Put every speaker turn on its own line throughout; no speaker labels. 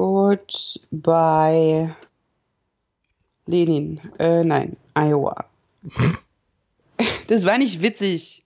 Goodbye. Lenin. Äh, nein, Iowa. Das war nicht witzig.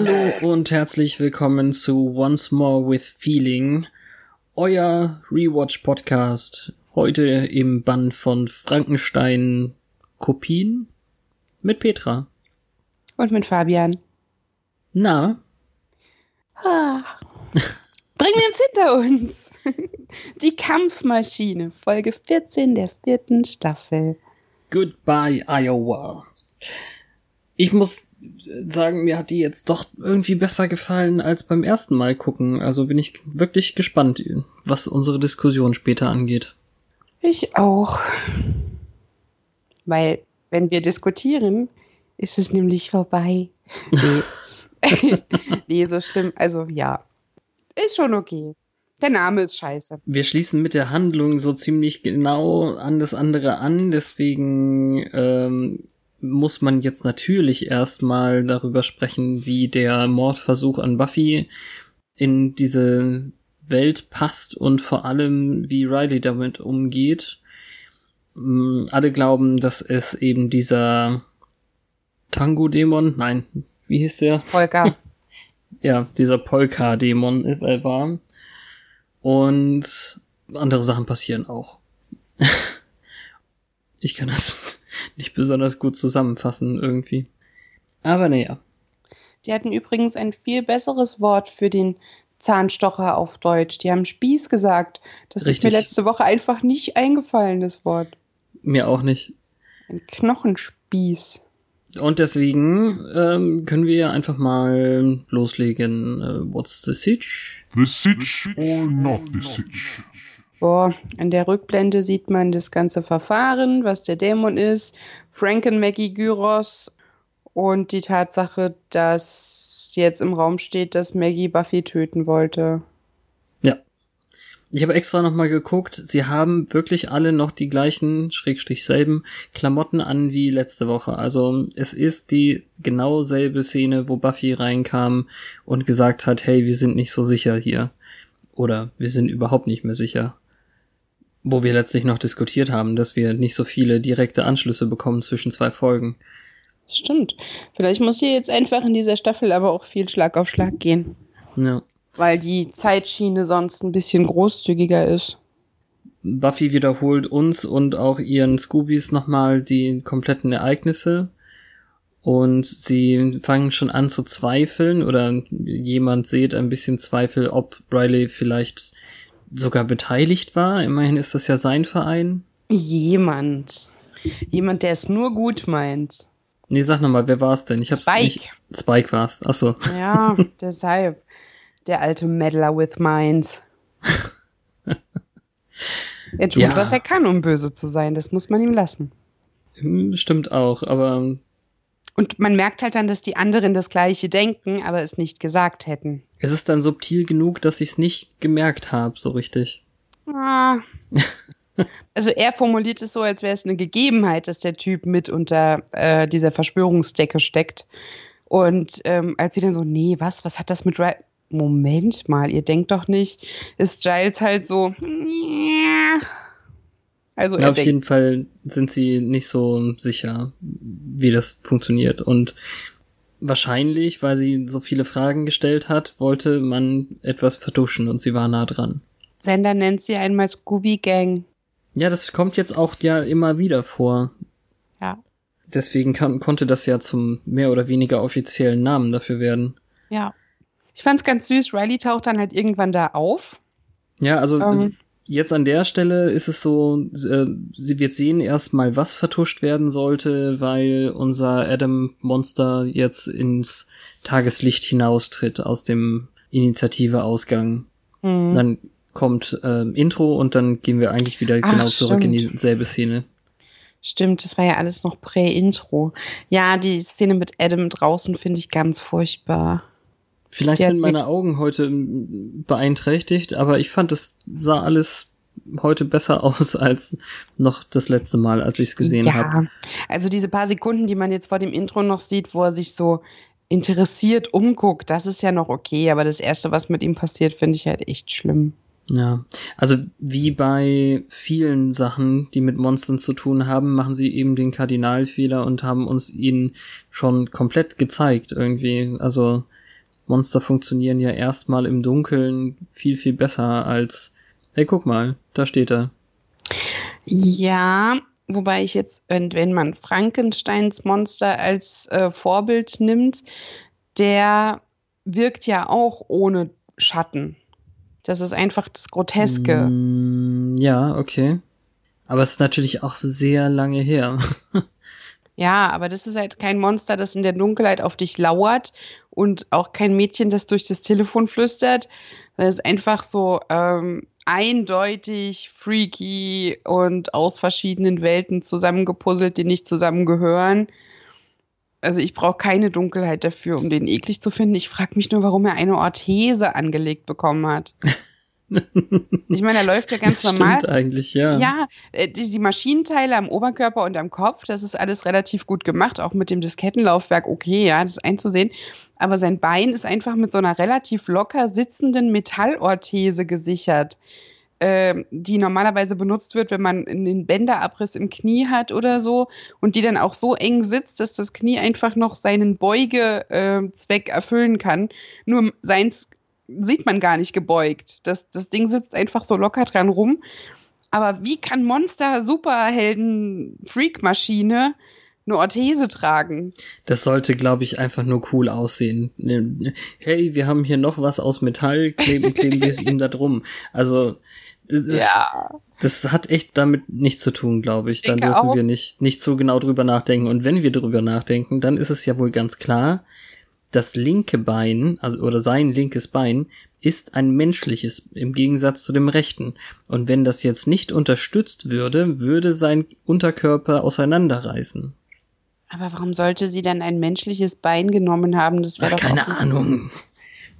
Hallo und herzlich willkommen zu Once More with Feeling, euer Rewatch Podcast. Heute im Bann von Frankenstein Kopien mit Petra.
Und mit Fabian.
Na,
Ah. Bringen wir uns hinter uns. Die Kampfmaschine, Folge 14 der vierten Staffel.
goodbye Iowa. Ich muss sagen, mir hat die jetzt doch irgendwie besser gefallen als beim ersten Mal gucken. Also bin ich wirklich gespannt, was unsere Diskussion später angeht.
Ich auch. Weil, wenn wir diskutieren, ist es nämlich vorbei. Nee, nee so schlimm. Also, ja. Ist schon okay. Der Name ist scheiße.
Wir schließen mit der Handlung so ziemlich genau an das andere an, deswegen ähm, muss man jetzt natürlich erstmal darüber sprechen, wie der Mordversuch an Buffy in diese Welt passt und vor allem, wie Riley damit umgeht. Mm, Alle glauben, dass es eben dieser Tango-Dämon, nein, wie hieß der?
Volker.
ja, dieser Polka-Dämon äh, war. Und andere Sachen passieren auch. ich kann das nicht besonders gut zusammenfassen irgendwie. Aber naja.
Die hatten übrigens ein viel besseres Wort für den Zahnstocher auf Deutsch. Die haben Spieß gesagt. Das ist
Richtig.
mir letzte Woche einfach nicht eingefallen, das Wort.
Mir auch nicht.
Ein Knochenspieß.
Und deswegen ähm, können wir einfach mal loslegen. Äh, what's the sitch?
The sitch or not the sitch?
Boah, in der Rückblende sieht man das ganze Verfahren, was der Dämon ist, Franken Maggie Gyros und die Tatsache, dass jetzt im Raum steht, dass Maggie Buffy töten wollte.
Ja. Ich habe extra nochmal geguckt. Sie haben wirklich alle noch die gleichen, schrägstrich selben Klamotten an wie letzte Woche. Also es ist die genau selbe Szene, wo Buffy reinkam und gesagt hat, hey, wir sind nicht so sicher hier. Oder wir sind überhaupt nicht mehr sicher. Wo wir letztlich noch diskutiert haben, dass wir nicht so viele direkte Anschlüsse bekommen zwischen zwei Folgen.
Stimmt. Vielleicht muss hier jetzt einfach in dieser Staffel aber auch viel Schlag auf Schlag gehen,
Ja.
weil die Zeitschiene sonst ein bisschen großzügiger ist.
Buffy wiederholt uns und auch ihren Scoobies nochmal die kompletten Ereignisse. Und sie fangen schon an zu zweifeln oder jemand sieht ein bisschen Zweifel, ob Riley vielleicht sogar beteiligt war. Immerhin ist das ja sein Verein.
Jemand. Jemand, der es nur gut meint.
Nee, sag nochmal, wer war's denn? Ich hab's
Spike.
Nicht... Spike war's. Achso.
Ja, deshalb. Der alte Meddler with Minds. Er tut,
Ja.
was er kann, um böse zu sein. Das muss man ihm lassen.
Hm, Stimmt auch, aber
Und man merkt halt dann, dass die anderen das Gleiche denken, aber es nicht gesagt hätten.
es ist dann subtil genug, dass ich's nicht gemerkt habe, so richtig.
Ah. Also er formuliert es so, als wäre es eine Gegebenheit, dass der Typ mit unter äh, dieser Verschwörungsdecke steckt. Und ähm, als sie dann so, nee, was, was hat das mit Ri Moment mal, ihr denkt doch nicht, ist Giles halt so, Also
Ja, auf
denkt,
jeden Fall sind sie nicht so sicher, wie das funktioniert. Und wahrscheinlich, weil sie so viele Fragen gestellt hat, wollte man etwas vertuschen und sie war nah dran.
Sender nennt sie einmal Scooby Gang.
Ja, das kommt jetzt auch ja immer wieder vor.
Ja.
Deswegen kann, konnte das ja zum mehr oder weniger offiziellen Namen dafür werden.
Ja. Ich fand's ganz süß. Riley taucht dann halt irgendwann da auf.
Ja, also
Ähm.
Jetzt an der Stelle ist es so, äh, sie wird sehen erstmal, was vertuscht werden sollte, weil unser Adam Monster jetzt ins Tageslicht hinaustritt aus dem Initiative-Ausgang.
Hm.
Dann kommt ähm, Intro und dann gehen wir eigentlich wieder
Ach,
genau zurück in
stimmt.
dieselbe Szene.
Stimmt, das war ja alles noch Prä-Intro. Ja, die Szene mit Adam draußen finde ich ganz furchtbar.
Vielleicht sind meine Augen heute beeinträchtigt, aber ich fand, es sah alles heute besser aus als noch das letzte Mal, als ich es gesehen
ja,
habe.
also diese paar Sekunden, die man jetzt vor dem Intro noch sieht, wo er sich so interessiert umguckt, das ist ja noch okay, aber das Erste, was mit ihm passiert, finde ich halt echt schlimm.
Ja, also wie bei vielen Sachen, die mit Monstern zu tun haben, machen sie eben den Kardinalfehler und haben uns ihn schon komplett gezeigt irgendwie. Also Monster funktionieren ja erstmal im Dunkeln viel, viel besser als, hey, guck mal, da steht er.
Ja, wobei ich jetzt, wenn, wenn man Frankensteins Monster als äh, Vorbild nimmt, der wirkt ja auch ohne Schatten. Das ist einfach das Groteske.
Mm, ja, okay. Aber es ist natürlich auch sehr lange her.
Ja, aber das ist halt kein Monster, das in der Dunkelheit auf dich lauert und auch kein Mädchen, das durch das Telefon flüstert. Das ist einfach so ähm, eindeutig freaky und aus verschiedenen Welten zusammengepuzzelt, die nicht zusammengehören. Also ich brauche keine Dunkelheit dafür, um den eklig zu finden. Ich frage mich nur, warum er eine Orthese angelegt bekommen hat. Ich meine, er läuft ja ganz
das
normal.
stimmt eigentlich, ja.
Ja, äh, die, Maschinenteile am Oberkörper und am Kopf, das ist alles relativ gut gemacht, auch mit dem Diskettenlaufwerk, okay, ja, das ist einzusehen. Aber sein Bein ist einfach mit so einer relativ locker sitzenden Metallorthese gesichert, ähm, die normalerweise benutzt wird, wenn man einen Bänderabriss im Knie hat oder so und die dann auch so eng sitzt, dass das Knie einfach noch seinen Beugezweck erfüllen kann. Nur seins sieht man gar nicht gebeugt. Das, das Ding sitzt einfach so locker dran rum. Aber wie kann Monster Superhelden Freak-Maschine eine Orthese tragen?
Das sollte, glaube ich, einfach nur cool aussehen. Hey, wir haben hier noch was aus Metall, kleben, kleben wir es ihm da drum. Also, das,
Ja.
das hat echt damit nichts zu tun, glaube ich.
Ich
Dann dürfen
auch.
wir nicht, nicht so genau drüber nachdenken. Und wenn wir drüber nachdenken, dann ist es ja wohl ganz klar, das linke Bein, also, oder sein linkes Bein, ist ein menschliches im Gegensatz zu dem rechten. Und wenn das jetzt nicht unterstützt würde, würde sein Unterkörper auseinanderreißen.
Aber warum sollte sie dann ein menschliches Bein genommen haben? Das
Ach,
wäre doch
keine Ahnung.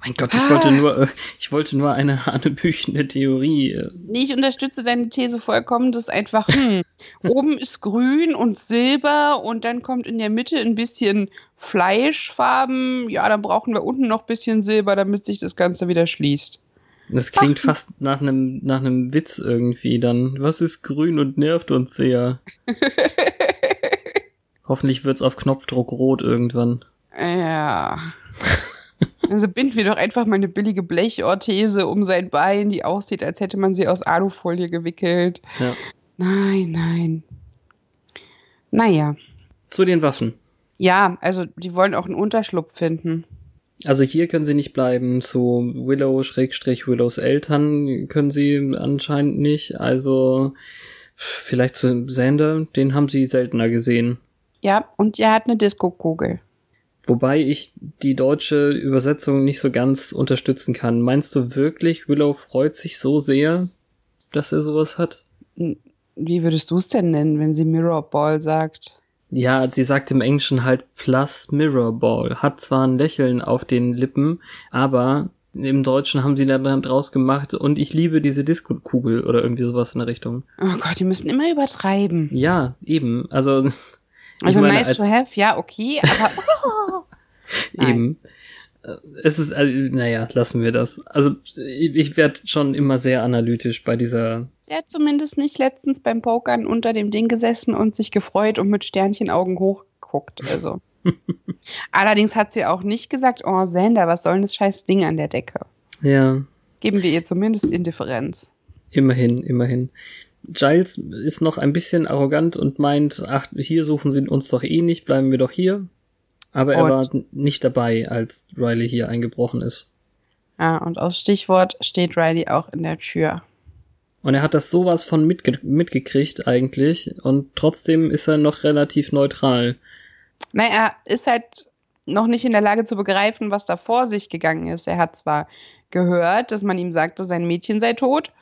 Mein Gott, ich
Ah.
wollte nur, äh, ich wollte nur eine hanebüchene Theorie. äh,
Nee, ich unterstütze deine These vollkommen. Das ist einfach, hm, oben ist grün und silber und dann kommt in der Mitte ein bisschen Fleischfarben. Ja, dann brauchen wir unten noch ein bisschen Silber, damit sich das Ganze wieder schließt.
Das klingt fast nach einem, nach einem Witz irgendwie dann. Was ist grün und nervt uns sehr? Hoffentlich wird's auf Knopfdruck rot irgendwann.
Ja. Also binden wir doch einfach mal eine billige Blechorthese um sein Bein, die aussieht, als hätte man sie aus Alufolie gewickelt.
Ja.
Nein, nein. Naja.
Zu den Waffen.
Ja, also die wollen auch einen Unterschlupf finden.
Also hier können sie nicht bleiben. Zu Willow Schrägstrich Willows Eltern können sie anscheinend nicht. Also vielleicht zu Xander, den haben sie seltener gesehen.
Ja, und er hat eine Disco-Kugel.
Wobei ich die deutsche Übersetzung nicht so ganz unterstützen kann. Meinst du wirklich, Willow freut sich so sehr, dass er sowas hat?
Wie würdest du es denn nennen, wenn sie Mirror Ball sagt?
Ja, sie sagt im Englischen halt plus Mirror Ball. Hat zwar ein Lächeln auf den Lippen, aber im Deutschen haben sie dann draus gemacht und ich liebe diese Disco-Kugel oder irgendwie sowas in der Richtung.
Oh Gott, die müssen immer übertreiben.
Ja, eben. Also,
Also
meine,
nice to have, ja, okay, aber.
Eben. Es ist, also, naja, lassen wir das. Also ich, ich werde schon immer sehr analytisch bei dieser.
sie hat zumindest nicht letztens beim Pokern unter dem Ding gesessen und sich gefreut und mit Sternchenaugen hochgeguckt. Also. Allerdings hat sie auch nicht gesagt, oh Sander, was soll denn das scheiß Ding an der Decke?
Ja,
Geben wir ihr zumindest Indifferenz.
Immerhin, immerhin. Giles ist noch ein bisschen arrogant und meint, ach, hier suchen sie uns doch eh nicht, bleiben wir doch hier. Aber er
Und-
war nicht dabei, als Riley hier eingebrochen ist.
Ja, und aus Stichwort steht Riley auch in der Tür.
Und er hat das sowas von mitge mitgekriegt eigentlich und trotzdem ist er noch relativ neutral.
Naja, er ist halt noch nicht in der Lage zu begreifen, was da vor sich gegangen ist. Er hat zwar gehört, dass man ihm sagte, sein Mädchen sei tot.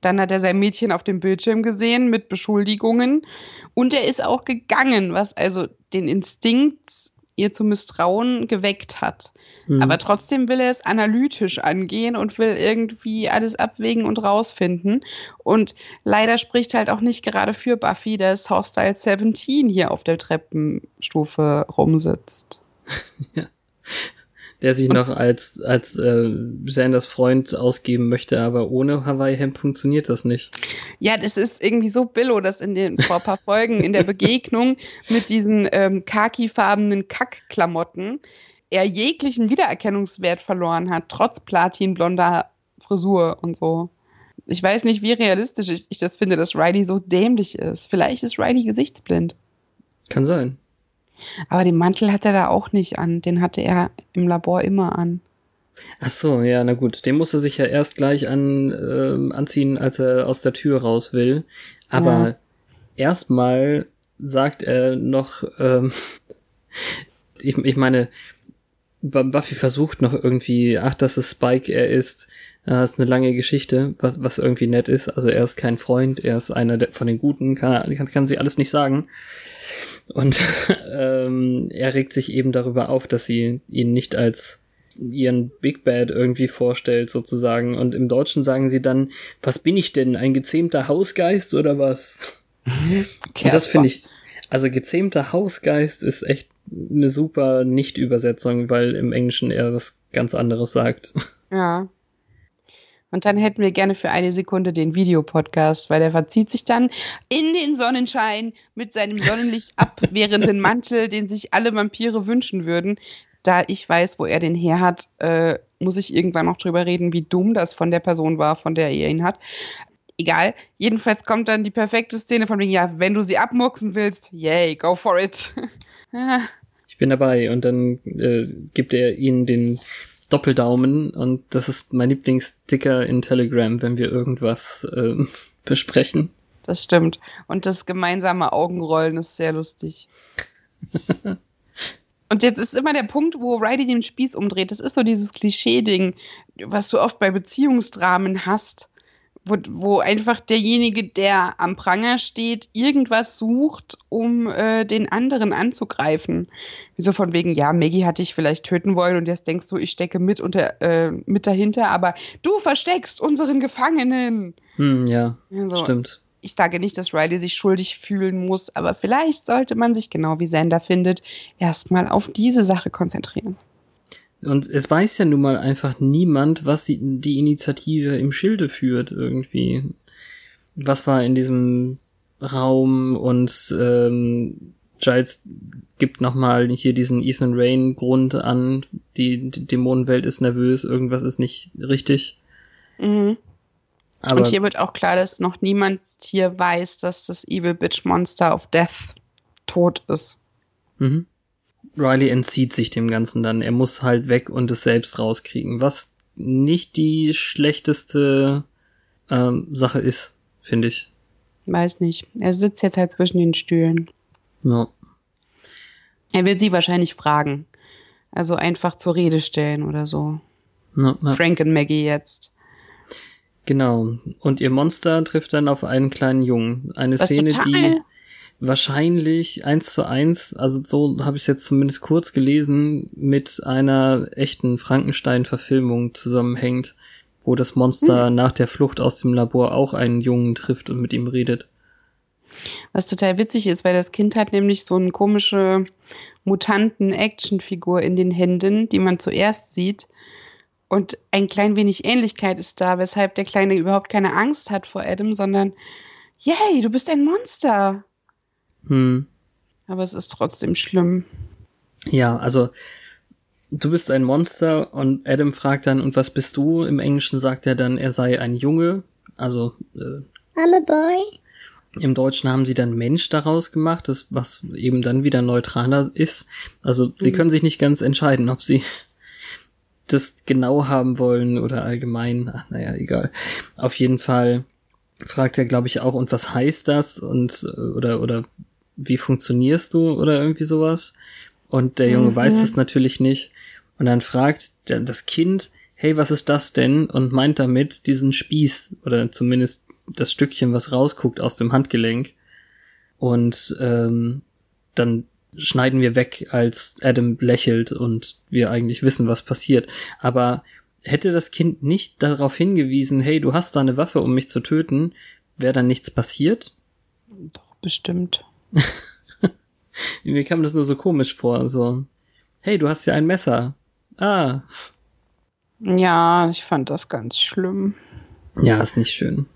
Dann hat er sein Mädchen auf dem Bildschirm gesehen mit Beschuldigungen. Und er ist auch gegangen, was also den Instinkt, ihr zu misstrauen, geweckt hat.
Hm.
Aber trotzdem will er es analytisch angehen und will irgendwie alles abwägen und rausfinden. Und leider spricht halt auch nicht gerade für Buffy, dass Hostile 17 hier auf der Treppenstufe rumsitzt.
der sich noch als, als äh, Sanders Freund ausgeben möchte, aber ohne Hawaii-Hemd funktioniert das nicht.
Ja, das ist irgendwie so billo, dass in den vor ein paar Folgen in der Begegnung mit diesen ähm, khakifarbenen Kackklamotten er jeglichen Wiedererkennungswert verloren hat, trotz platinblonder Frisur und so. Ich weiß nicht, wie realistisch ich, ich das finde, dass Riley so dämlich ist. Vielleicht ist Riley gesichtsblind.
Kann sein.
Aber den Mantel hat er da auch nicht an. Den hatte er im Labor immer an.
Ach so, ja, na gut. Den muss er sich ja erst gleich an, ähm, anziehen, als er aus der Tür raus will. Aber
Ja.
erstmal sagt er noch, ähm, ich, ich meine, Bu- Buffy versucht noch irgendwie, ach, das ist Spike, er ist, das ist eine lange Geschichte, was, was irgendwie nett ist. Also er ist kein Freund, er ist einer der, von den Guten, kann, er- kann, kann sie alles nicht sagen. Und ähm, er regt sich eben darüber auf, dass sie ihn nicht als ihren Big Bad irgendwie vorstellt, sozusagen. Und im Deutschen sagen sie dann, was bin ich denn, ein gezähmter Hausgeist oder was? Und das finde ich, also gezähmter Hausgeist ist echt eine super Nicht-Übersetzung, weil im Englischen er was ganz anderes sagt.
Ja. Und dann hätten wir gerne für eine Sekunde den Videopodcast, weil der verzieht sich dann in den Sonnenschein mit seinem Sonnenlicht abwehrenden Mantel, den sich alle Vampire wünschen würden. Da ich weiß, wo er den her hat, äh, muss ich irgendwann noch drüber reden, wie dumm das von der Person war, von der er ihn hat. Egal. Jedenfalls kommt dann die perfekte Szene von wegen, ja, wenn du sie abmurksen willst, yay, go for it.
Ich bin dabei und dann äh, gibt er ihnen den Doppeldaumen und das ist mein Lieblingssticker in Telegram, wenn wir irgendwas ähm, besprechen.
das stimmt. Und das gemeinsame Augenrollen ist sehr lustig. Und jetzt ist immer der Punkt, wo Riley den Spieß umdreht. Das ist so dieses Klischee-Ding, was du oft bei Beziehungsdramen hast, wo, wo einfach derjenige, der am Pranger steht, irgendwas sucht, um äh, den anderen anzugreifen. Wie so von wegen, ja, Maggie hat dich vielleicht töten wollen und jetzt denkst du, ich stecke mit, unter, äh, mit dahinter, aber du versteckst unseren Gefangenen.
Hm, ja,
Also,
stimmt.
ich sage nicht, dass Riley sich schuldig fühlen muss, aber vielleicht sollte man sich, genau wie Sander findet, erstmal auf diese Sache konzentrieren.
Und es weiß ja nun mal einfach niemand, was die, die Initiative im Schilde führt irgendwie. Was war in diesem Raum und ähm, Giles gibt nochmal hier diesen Ethan Rain Grund an, die, die Dämonenwelt ist nervös, irgendwas ist nicht richtig.
Mhm.
Aber
Und hier wird auch klar, dass noch niemand hier weiß, dass das Evil Bitch Monster of Death tot ist.
Mhm. Riley entzieht sich dem Ganzen dann. Er muss halt weg und es selbst rauskriegen, was nicht die schlechteste ähm, Sache ist, finde ich.
Weiß nicht. Er sitzt jetzt halt zwischen den Stühlen.
Ja.
Er will sie wahrscheinlich fragen. Also einfach zur Rede stellen oder so.
Ja, ja.
Frank und Maggie jetzt.
Genau. Und ihr Monster trifft dann auf einen kleinen Jungen. Eine
Was
Szene,
total
die wahrscheinlich eins zu eins, also so habe ich es jetzt zumindest kurz gelesen, mit einer echten Frankenstein-Verfilmung zusammenhängt, wo das Monster
Hm.
nach der Flucht aus dem Labor auch einen Jungen trifft und mit ihm redet.
Was total witzig ist, weil das Kind hat nämlich so eine komische Mutanten-Actionfigur in den Händen, die man zuerst sieht. Und ein klein wenig Ähnlichkeit ist da, weshalb der Kleine überhaupt keine Angst hat vor Adam, sondern, yay, du bist ein Monster.
Hm.
Aber es ist trotzdem schlimm.
Ja, also du bist ein Monster und Adam fragt dann, und was bist du? Im Englischen sagt er dann, er sei ein Junge, also äh,
I'm a boy.
im Deutschen haben sie dann Mensch daraus gemacht, das, was eben dann wieder neutraler ist. Also sie können sich nicht ganz entscheiden, ob sie das genau haben wollen oder allgemein. Ach, naja, egal. Auf jeden Fall fragt er, glaube ich, auch, und was heißt das? Und äh, oder oder wie funktionierst du oder irgendwie sowas? Und der Junge
Mhm.
weiß es natürlich nicht. Und dann fragt das Kind, hey, was ist das denn? Und meint damit diesen Spieß oder zumindest das Stückchen, was rausguckt aus dem Handgelenk. Und ähm, dann schneiden wir weg, als Adam lächelt und wir eigentlich wissen, was passiert. Aber hätte das Kind nicht darauf hingewiesen, hey, du hast da eine Waffe, um mich zu töten, wäre dann nichts passiert?
Doch, bestimmt.
Mir kam das nur so komisch vor, so, hey, du hast ja ein Messer. Ah.
Ja, ich fand das ganz schlimm.
Ja, ist nicht schön.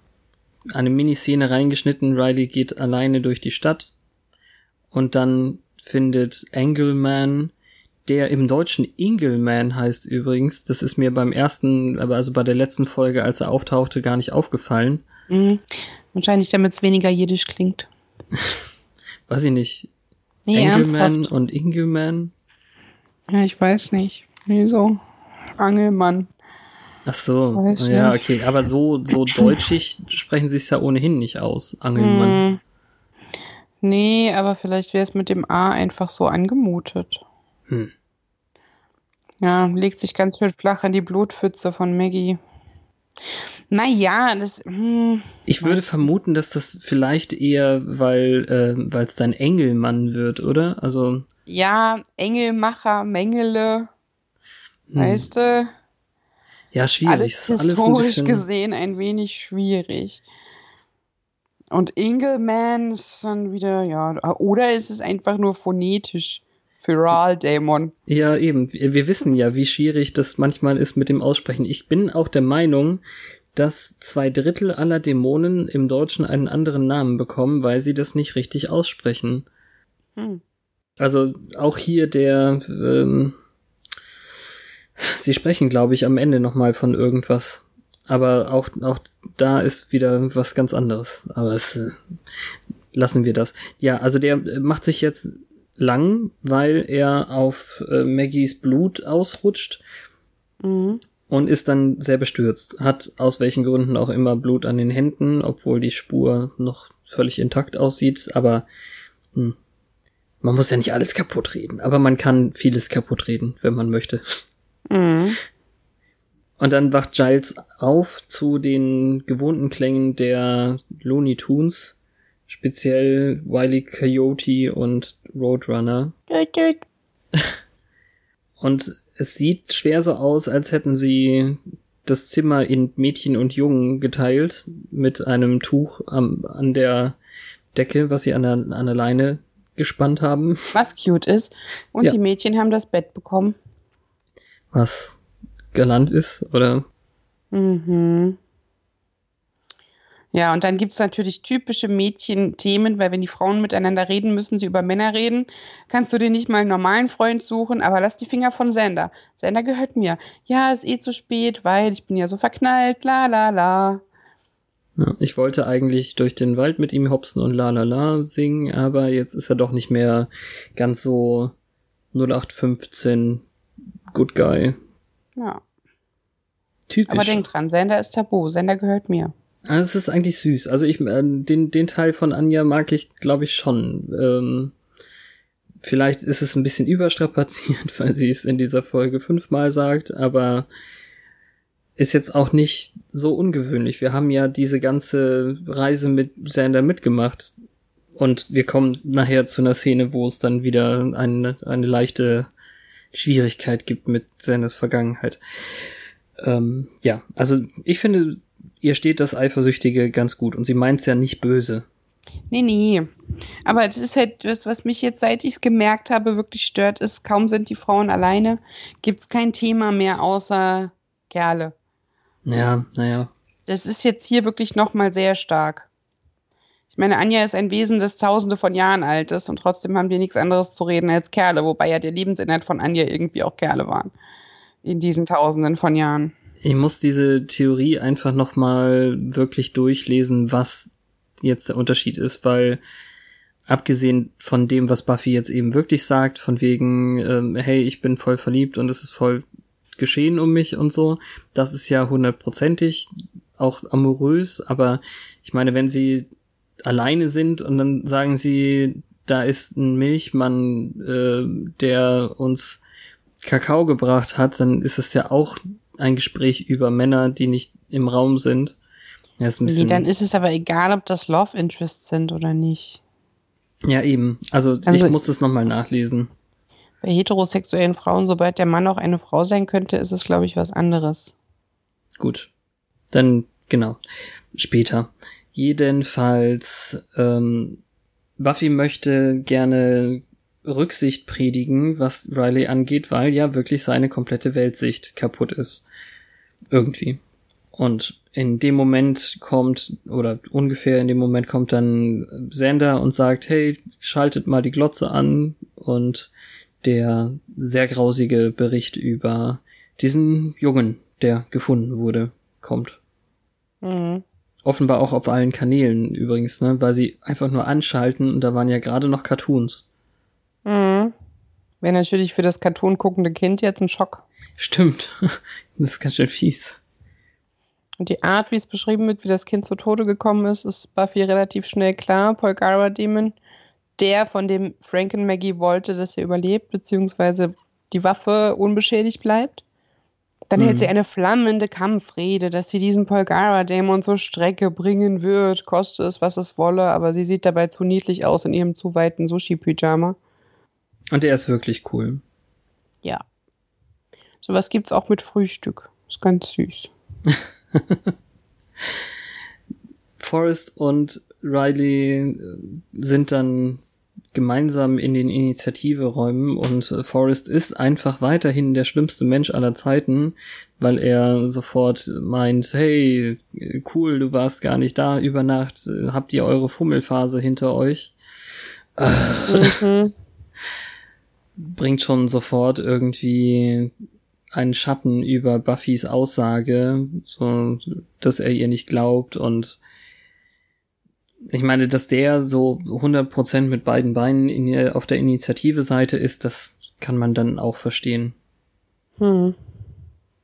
Eine Miniszene reingeschnitten, Riley geht alleine durch die Stadt und dann findet Engelman, der im Deutschen Ingelman heißt übrigens, das ist mir beim ersten, aber also bei der letzten Folge, als er auftauchte, gar nicht aufgefallen.
Mhm. Wahrscheinlich, damit es weniger jiddisch klingt.
Weiß ich nicht.
Nee,
Engelman und Ingelman.
Ja, ich weiß nicht. Wieso? Angelmann.
Ach so,
Weiß
ja,
nicht.
okay, aber so, so deutschig sprechen sie es ja ohnehin nicht aus, Angelmann.
Hm. Nee, aber vielleicht wäre es mit dem A einfach so angemutet.
Hm.
Ja, legt sich ganz schön flach in die Blutpfütze von Maggie. Naja, das. Hm,
Ich würde vermuten, dass das vielleicht eher, weil äh, weil es dein Engelmann wird, oder? Also
ja, Engelmacher, Mengele,
hm.
weißt du?
ja, schwierig.
Alles
ist alles ein
historisch gesehen ein wenig schwierig. Und Engelman ist dann wieder, ja, oder ist es einfach nur phonetisch für Rahl Dämon?
Ja, eben. Wir, wir wissen ja, wie schwierig das manchmal ist mit dem Aussprechen. Ich bin auch der Meinung, dass zwei Drittel aller Dämonen im Deutschen einen anderen Namen bekommen, weil sie das nicht richtig aussprechen.
Hm.
Also auch hier der, ähm, sie sprechen, glaube ich, am Ende nochmal von irgendwas. Aber auch, auch da ist wieder was ganz anderes. Aber es äh, lassen wir das. Ja, also der äh, macht sich jetzt lang, weil er auf äh, Maggies Blut ausrutscht
Mhm.
und ist dann sehr bestürzt. Hat aus welchen Gründen auch immer Blut an den Händen, obwohl die Spur noch völlig intakt aussieht. Aber hm, man muss ja nicht alles kaputt reden. Aber man kann vieles kaputt reden, wenn man möchte.
Mhm.
Und dann wacht Giles auf zu den gewohnten Klängen der Looney Tunes, speziell Wile E. Coyote und Roadrunner. Und es sieht schwer so aus, als hätten sie das Zimmer in Mädchen und Jungen geteilt mit einem Tuch am, an der Decke, was sie an der, an der Leine gespannt haben.
Was cute ist. Und
Ja.
die Mädchen haben das Bett bekommen.
Was galant ist, oder?
Mhm. Ja, und dann gibt's natürlich typische Mädchen-Themen, weil wenn die Frauen miteinander reden, müssen sie über Männer reden. Kannst du dir nicht mal einen normalen Freund suchen, aber lass die Finger von Sander. Sander gehört mir. Ja, ist eh zu spät, weil ich bin ja so verknallt, la la la.
Ja, ich wollte eigentlich durch den Wald mit ihm hopsen und la la la singen, aber jetzt ist er doch nicht mehr ganz so 0815 Good Guy.
Ja,
Typisch.
aber denk dran, Sander ist tabu, Sander gehört mir.
Ah, Es ist eigentlich süß. Also ich äh, den den Teil von Anja mag ich, glaube ich schon. Ähm, vielleicht ist es ein bisschen überstrapaziert, weil sie es in dieser Folge fünfmal sagt, aber ist jetzt auch nicht so ungewöhnlich. Wir haben ja diese ganze Reise mit Sander mitgemacht und wir kommen nachher zu einer Szene, wo es dann wieder eine eine leichte Schwierigkeit gibt mit Sanders Vergangenheit. Ähm, ja, also ich finde, ihr steht das Eifersüchtige ganz gut und sie meint's ja nicht böse.
Nee, nee. Aber es ist halt das, was mich jetzt, seit ich es gemerkt habe, wirklich stört, ist, kaum sind die Frauen alleine, gibt's kein Thema mehr außer Kerle.
Ja, naja.
Das ist jetzt hier wirklich nochmal sehr stark. Ich meine, Anja ist ein Wesen, das tausende von Jahren alt ist und trotzdem haben die nichts anderes zu reden als Kerle, wobei ja der Lebensinhalt von Anja irgendwie auch Kerle waren. In diesen tausenden von Jahren.
Ich muss diese Theorie einfach nochmal wirklich durchlesen, was jetzt der Unterschied ist, weil abgesehen von dem, was Buffy jetzt eben wirklich sagt, von wegen, ähm, hey, ich bin voll verliebt und es ist voll geschehen um mich und so, das ist ja hundertprozentig auch amorös, aber ich meine, wenn sie alleine sind und dann sagen sie, da ist ein Milchmann, äh, der uns Kakao gebracht hat, dann ist es ja auch ein Gespräch über Männer, die nicht im Raum sind.
Ja, ist ein bisschen nee, dann ist es aber egal, ob das Love Interests sind oder nicht.
Ja, eben. Also, also ich muss das nochmal nachlesen.
Bei heterosexuellen Frauen, sobald der Mann auch eine Frau sein könnte, ist es, glaube ich, was anderes.
Gut. Dann, genau. Später. Jedenfalls, ähm, Buffy möchte gerne Rücksicht predigen, was Riley angeht, weil ja wirklich seine komplette Weltsicht kaputt ist. Irgendwie. Und in dem Moment kommt, oder ungefähr in dem Moment kommt dann Sander und sagt, hey, schaltet mal die Glotze an und der sehr grausige Bericht über diesen Jungen, der gefunden wurde, kommt. Mhm. Offenbar auch auf allen Kanälen übrigens, ne, weil sie einfach nur anschalten und da waren ja gerade noch Cartoons.
Mhm. Wäre natürlich für das Cartoon guckende Kind jetzt ein Schock.
Stimmt. Das ist ganz schön fies.
Und die Art, wie es beschrieben wird, wie das Kind zu Tode gekommen ist, ist Buffy relativ schnell klar. Polgara Demon, der, von dem Franken Maggie wollte, dass er überlebt, beziehungsweise die Waffe unbeschädigt bleibt. Dann mhm. hält sie eine flammende Kampfrede, dass sie diesen Polgara-Dämon zur Strecke bringen wird, koste es, was es wolle, aber sie sieht dabei zu niedlich aus in ihrem zu weiten Sushi-Pyjama.
Und er ist wirklich cool.
Ja. Sowas gibt's auch mit Frühstück. Ist ganz süß.
Forrest und Riley äh, sind dann gemeinsam in den Initiative-Räumen und äh, Forrest ist einfach weiterhin der schlimmste Mensch aller Zeiten, weil er sofort meint, hey, cool, du warst gar nicht da über Nacht, habt ihr eure Fummelphase hinter euch? Mhm. Bringt schon sofort irgendwie einen Schatten über Buffys Aussage, so, dass er ihr nicht glaubt und ich meine, dass der so 100% mit beiden Beinen in, auf der Initiative-Seite ist, das kann man dann auch verstehen. Hm.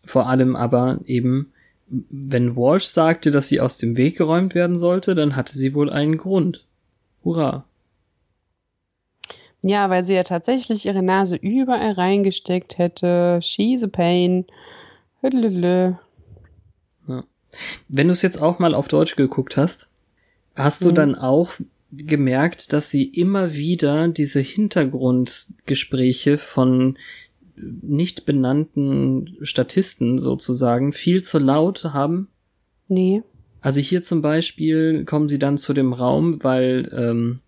Vor allem aber eben, wenn Walsh sagte, dass sie aus dem Weg geräumt werden sollte, dann hatte sie wohl einen Grund. Hurra.
Ja, weil sie ja tatsächlich ihre Nase überall reingesteckt hätte. She's a pain. Ja.
Wenn du es jetzt auch mal auf Deutsch geguckt hast, hast du mhm. dann auch gemerkt, dass sie immer wieder diese Hintergrundgespräche von nicht benannten Statisten sozusagen viel zu laut haben?
Nee.
Also hier zum Beispiel kommen sie dann zu dem Raum, weil, ähm,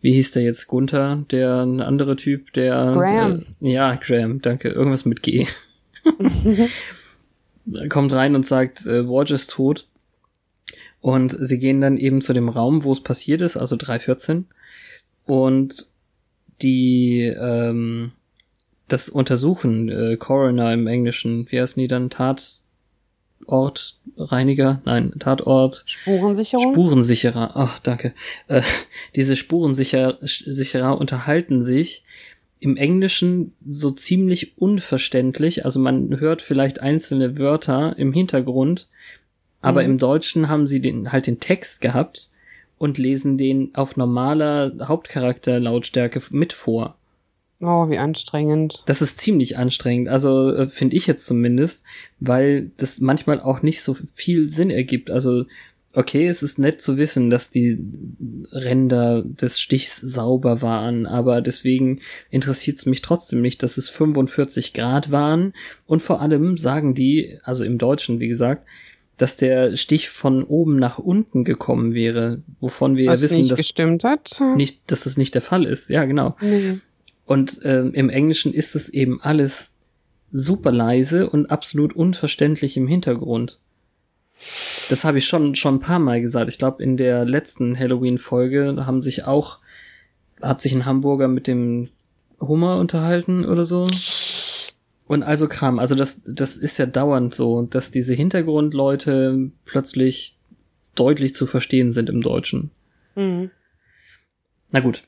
wie hieß der jetzt, Gunther, der andere Typ, der...
Graham.
Äh, ja, Graham, danke, irgendwas mit G. kommt rein und sagt, äh, Watch ist tot. Und sie gehen dann eben zu dem Raum, wo es passiert ist, also 314. Und die ähm, das Untersuchen, äh, Coroner im Englischen, wie heißen die dann? Tatort, Reiniger, nein, Tatort.
Spurensicherung?
Spurensicherer, ach, danke. Äh, diese Spurensicherer unterhalten sich im Englischen so ziemlich unverständlich, also man hört vielleicht einzelne Wörter im Hintergrund, aber mhm. im Deutschen haben sie den, halt den Text gehabt und lesen den auf normaler Hauptcharakterlautstärke mit vor.
Oh, wie anstrengend.
Das ist ziemlich anstrengend, also äh, finde ich jetzt zumindest, weil das manchmal auch nicht so viel Sinn ergibt. Also okay, es ist nett zu wissen, dass die Ränder des Stichs sauber waren, aber deswegen interessiert es mich trotzdem nicht, dass es 45 Grad waren und vor allem sagen die, also im Deutschen wie gesagt, dass der Stich von oben nach unten gekommen wäre, wovon wir
Was
ja wissen,
nicht dass gestimmt hat.
nicht, dass das nicht der Fall ist. Ja, genau. Nee. Und äh, im Englischen ist es eben alles super leise und absolut unverständlich im Hintergrund. Das habe ich schon schon ein paar Mal gesagt. Ich glaube, in der letzten Halloween-Folge haben sich auch hat sich ein Hamburger mit dem Hummer unterhalten oder so. Und also Kram. Also das das ist ja dauernd so, dass diese Hintergrundleute plötzlich deutlich zu verstehen sind im Deutschen.
Mhm.
Na gut.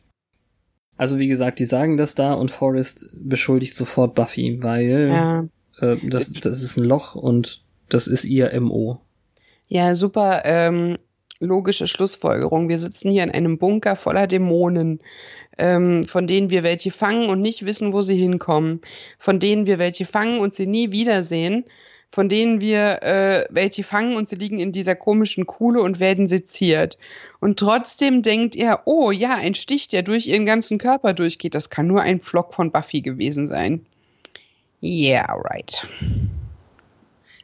Also wie gesagt, die sagen das da und Forrest beschuldigt sofort Buffy, weil
Ja.
äh, das, das ist ein Loch und das ist ihr MO.
Ja, super ähm, logische Schlussfolgerung. Wir sitzen hier in einem Bunker voller Dämonen, ähm, von denen wir welche fangen und nicht wissen, wo sie hinkommen, von denen wir welche fangen und sie nie wiedersehen, von denen wir äh, welche fangen und sie liegen in dieser komischen Kuhle und werden seziert. Und trotzdem denkt er, oh ja, ein Stich, der durch ihren ganzen Körper durchgeht, das kann nur ein Flock von Buffy gewesen sein. Yeah, right.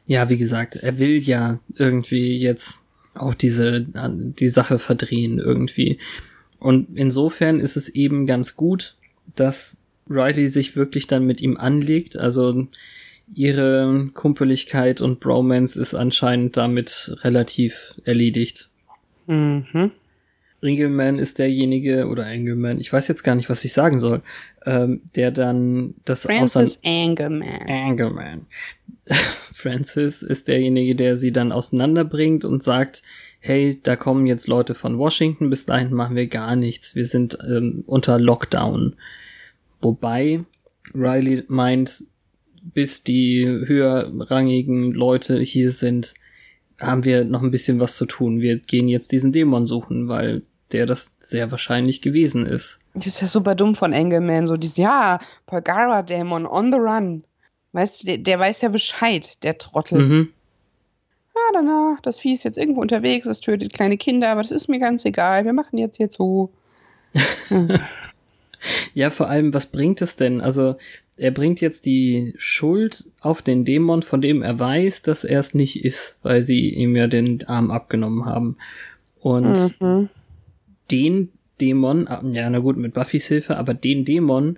Ja, wie gesagt, er will ja irgendwie jetzt auch diese, die Sache verdrehen irgendwie. Und insofern ist es eben ganz gut, dass Riley sich wirklich dann mit ihm anlegt. Also ihre Kumpeligkeit und Bromance ist anscheinend damit relativ erledigt.
Mhm.
Ringelman ist derjenige, oder Engelman, ich weiß jetzt gar nicht, was ich sagen soll, ähm, der dann das
Francis Engelman.
Engelman. Francis ist derjenige, der sie dann auseinanderbringt und sagt, hey, da kommen jetzt Leute von Washington, bis dahin machen wir gar nichts, wir sind ähm, unter Lockdown. Wobei Riley meint, bis die höherrangigen Leute hier sind, haben wir noch ein bisschen was zu tun. Wir gehen jetzt diesen Dämon suchen, weil der das sehr wahrscheinlich gewesen ist.
Das ist ja super dumm von Engelman, so dieses, ja, Polgara-Dämon on the run. Weißt du, der, der weiß ja Bescheid, der Trottel.
Mhm.
Ja, danach, das Vieh ist jetzt irgendwo unterwegs, es tötet kleine Kinder, aber das ist mir ganz egal, wir machen jetzt jetzt so.
Ja, vor allem, was bringt es denn? Also, er bringt jetzt die Schuld auf den Dämon, von dem er weiß, dass er es nicht ist, weil sie ihm ja den Arm abgenommen haben. Und
Mhm.
den Dämon, ah, ja, na gut, mit Buffys Hilfe, aber den Dämon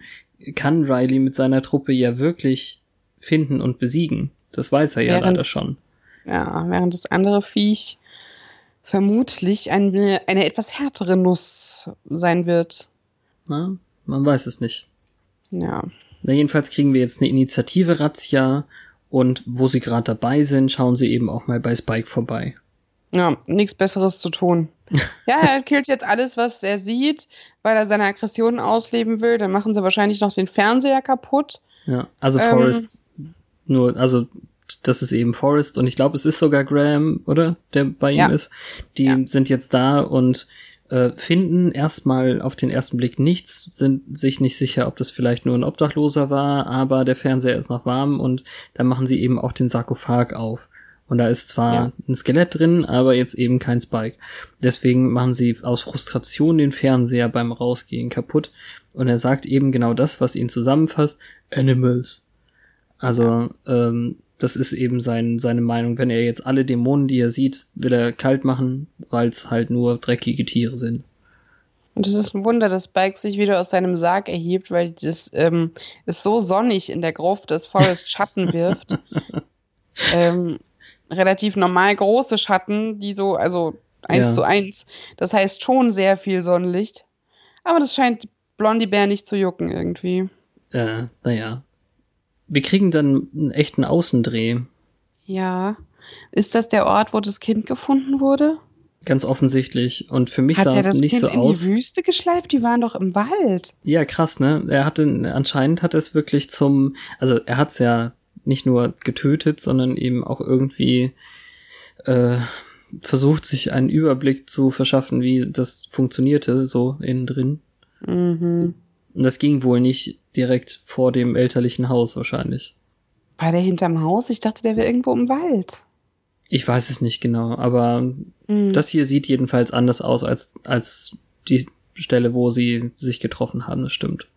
kann Riley mit seiner Truppe ja wirklich finden und besiegen. Das weiß er ja
Während-
leider schon.
Ja, während das andere Viech vermutlich eine, eine etwas härtere Nuss sein wird.
Na, man weiß es nicht.
Ja.
Na, jedenfalls kriegen wir jetzt eine Initiative Razzia und wo sie gerade dabei sind, schauen sie eben auch mal bei Spike vorbei.
Ja, nichts Besseres zu tun. Ja, er killt jetzt alles, was er sieht, weil er seine Aggressionen ausleben will. Dann machen sie wahrscheinlich noch den Fernseher kaputt.
Ja, also
Ähm.
Forrest nur, also das ist eben Forrest und ich glaube, es ist sogar Graham, oder? Der bei
Ja.
ihm ist. Die
Ja.
sind jetzt da und äh, finden erstmal auf den ersten Blick nichts, sind sich nicht sicher, ob das vielleicht nur ein Obdachloser war, aber der Fernseher ist noch warm und dann machen sie eben auch den Sarkophag auf. Und da ist zwar
Ja.
ein Skelett drin, aber jetzt eben kein Spike. Deswegen machen sie aus Frustration den Fernseher beim Rausgehen kaputt. Und er sagt eben genau das, was ihn zusammenfasst. Animals. Also, ähm, das ist eben sein, seine Meinung. Wenn er jetzt alle Dämonen, die er sieht, will er kalt machen, weil es halt nur dreckige Tiere sind.
Und es ist ein Wunder, dass Spike sich wieder aus seinem Sarg erhebt, weil das ähm, ist so sonnig in der Gruft, dass Forrest Schatten wirft. ähm, relativ normal große Schatten, die so, also eins
Ja.
zu eins. Das heißt schon sehr viel Sonnenlicht. Aber das scheint Blondie Bär nicht zu jucken irgendwie.
Äh, naja. Wir kriegen dann einen echten Außendreh.
Ja. Ist das der Ort, wo das Kind gefunden wurde?
Ganz offensichtlich. Und für mich
Hat
sah
er
es
das
nicht
Kind
so
in
aus.
die Wüste geschleift? Die waren doch im Wald.
Ja, krass, ne? Er hatte, anscheinend hat er es wirklich zum, also er hat es ja nicht nur getötet, sondern eben auch irgendwie äh, versucht, sich einen Überblick zu verschaffen, wie das funktionierte, so innen drin.
Mhm.
Und das ging wohl nicht direkt vor dem elterlichen Haus wahrscheinlich.
War der hinterm Haus? Ich dachte, der wäre irgendwo im Wald.
Ich weiß es nicht genau, aber
Mhm.
das hier sieht jedenfalls anders aus als, als die Stelle, wo sie sich getroffen haben, das stimmt.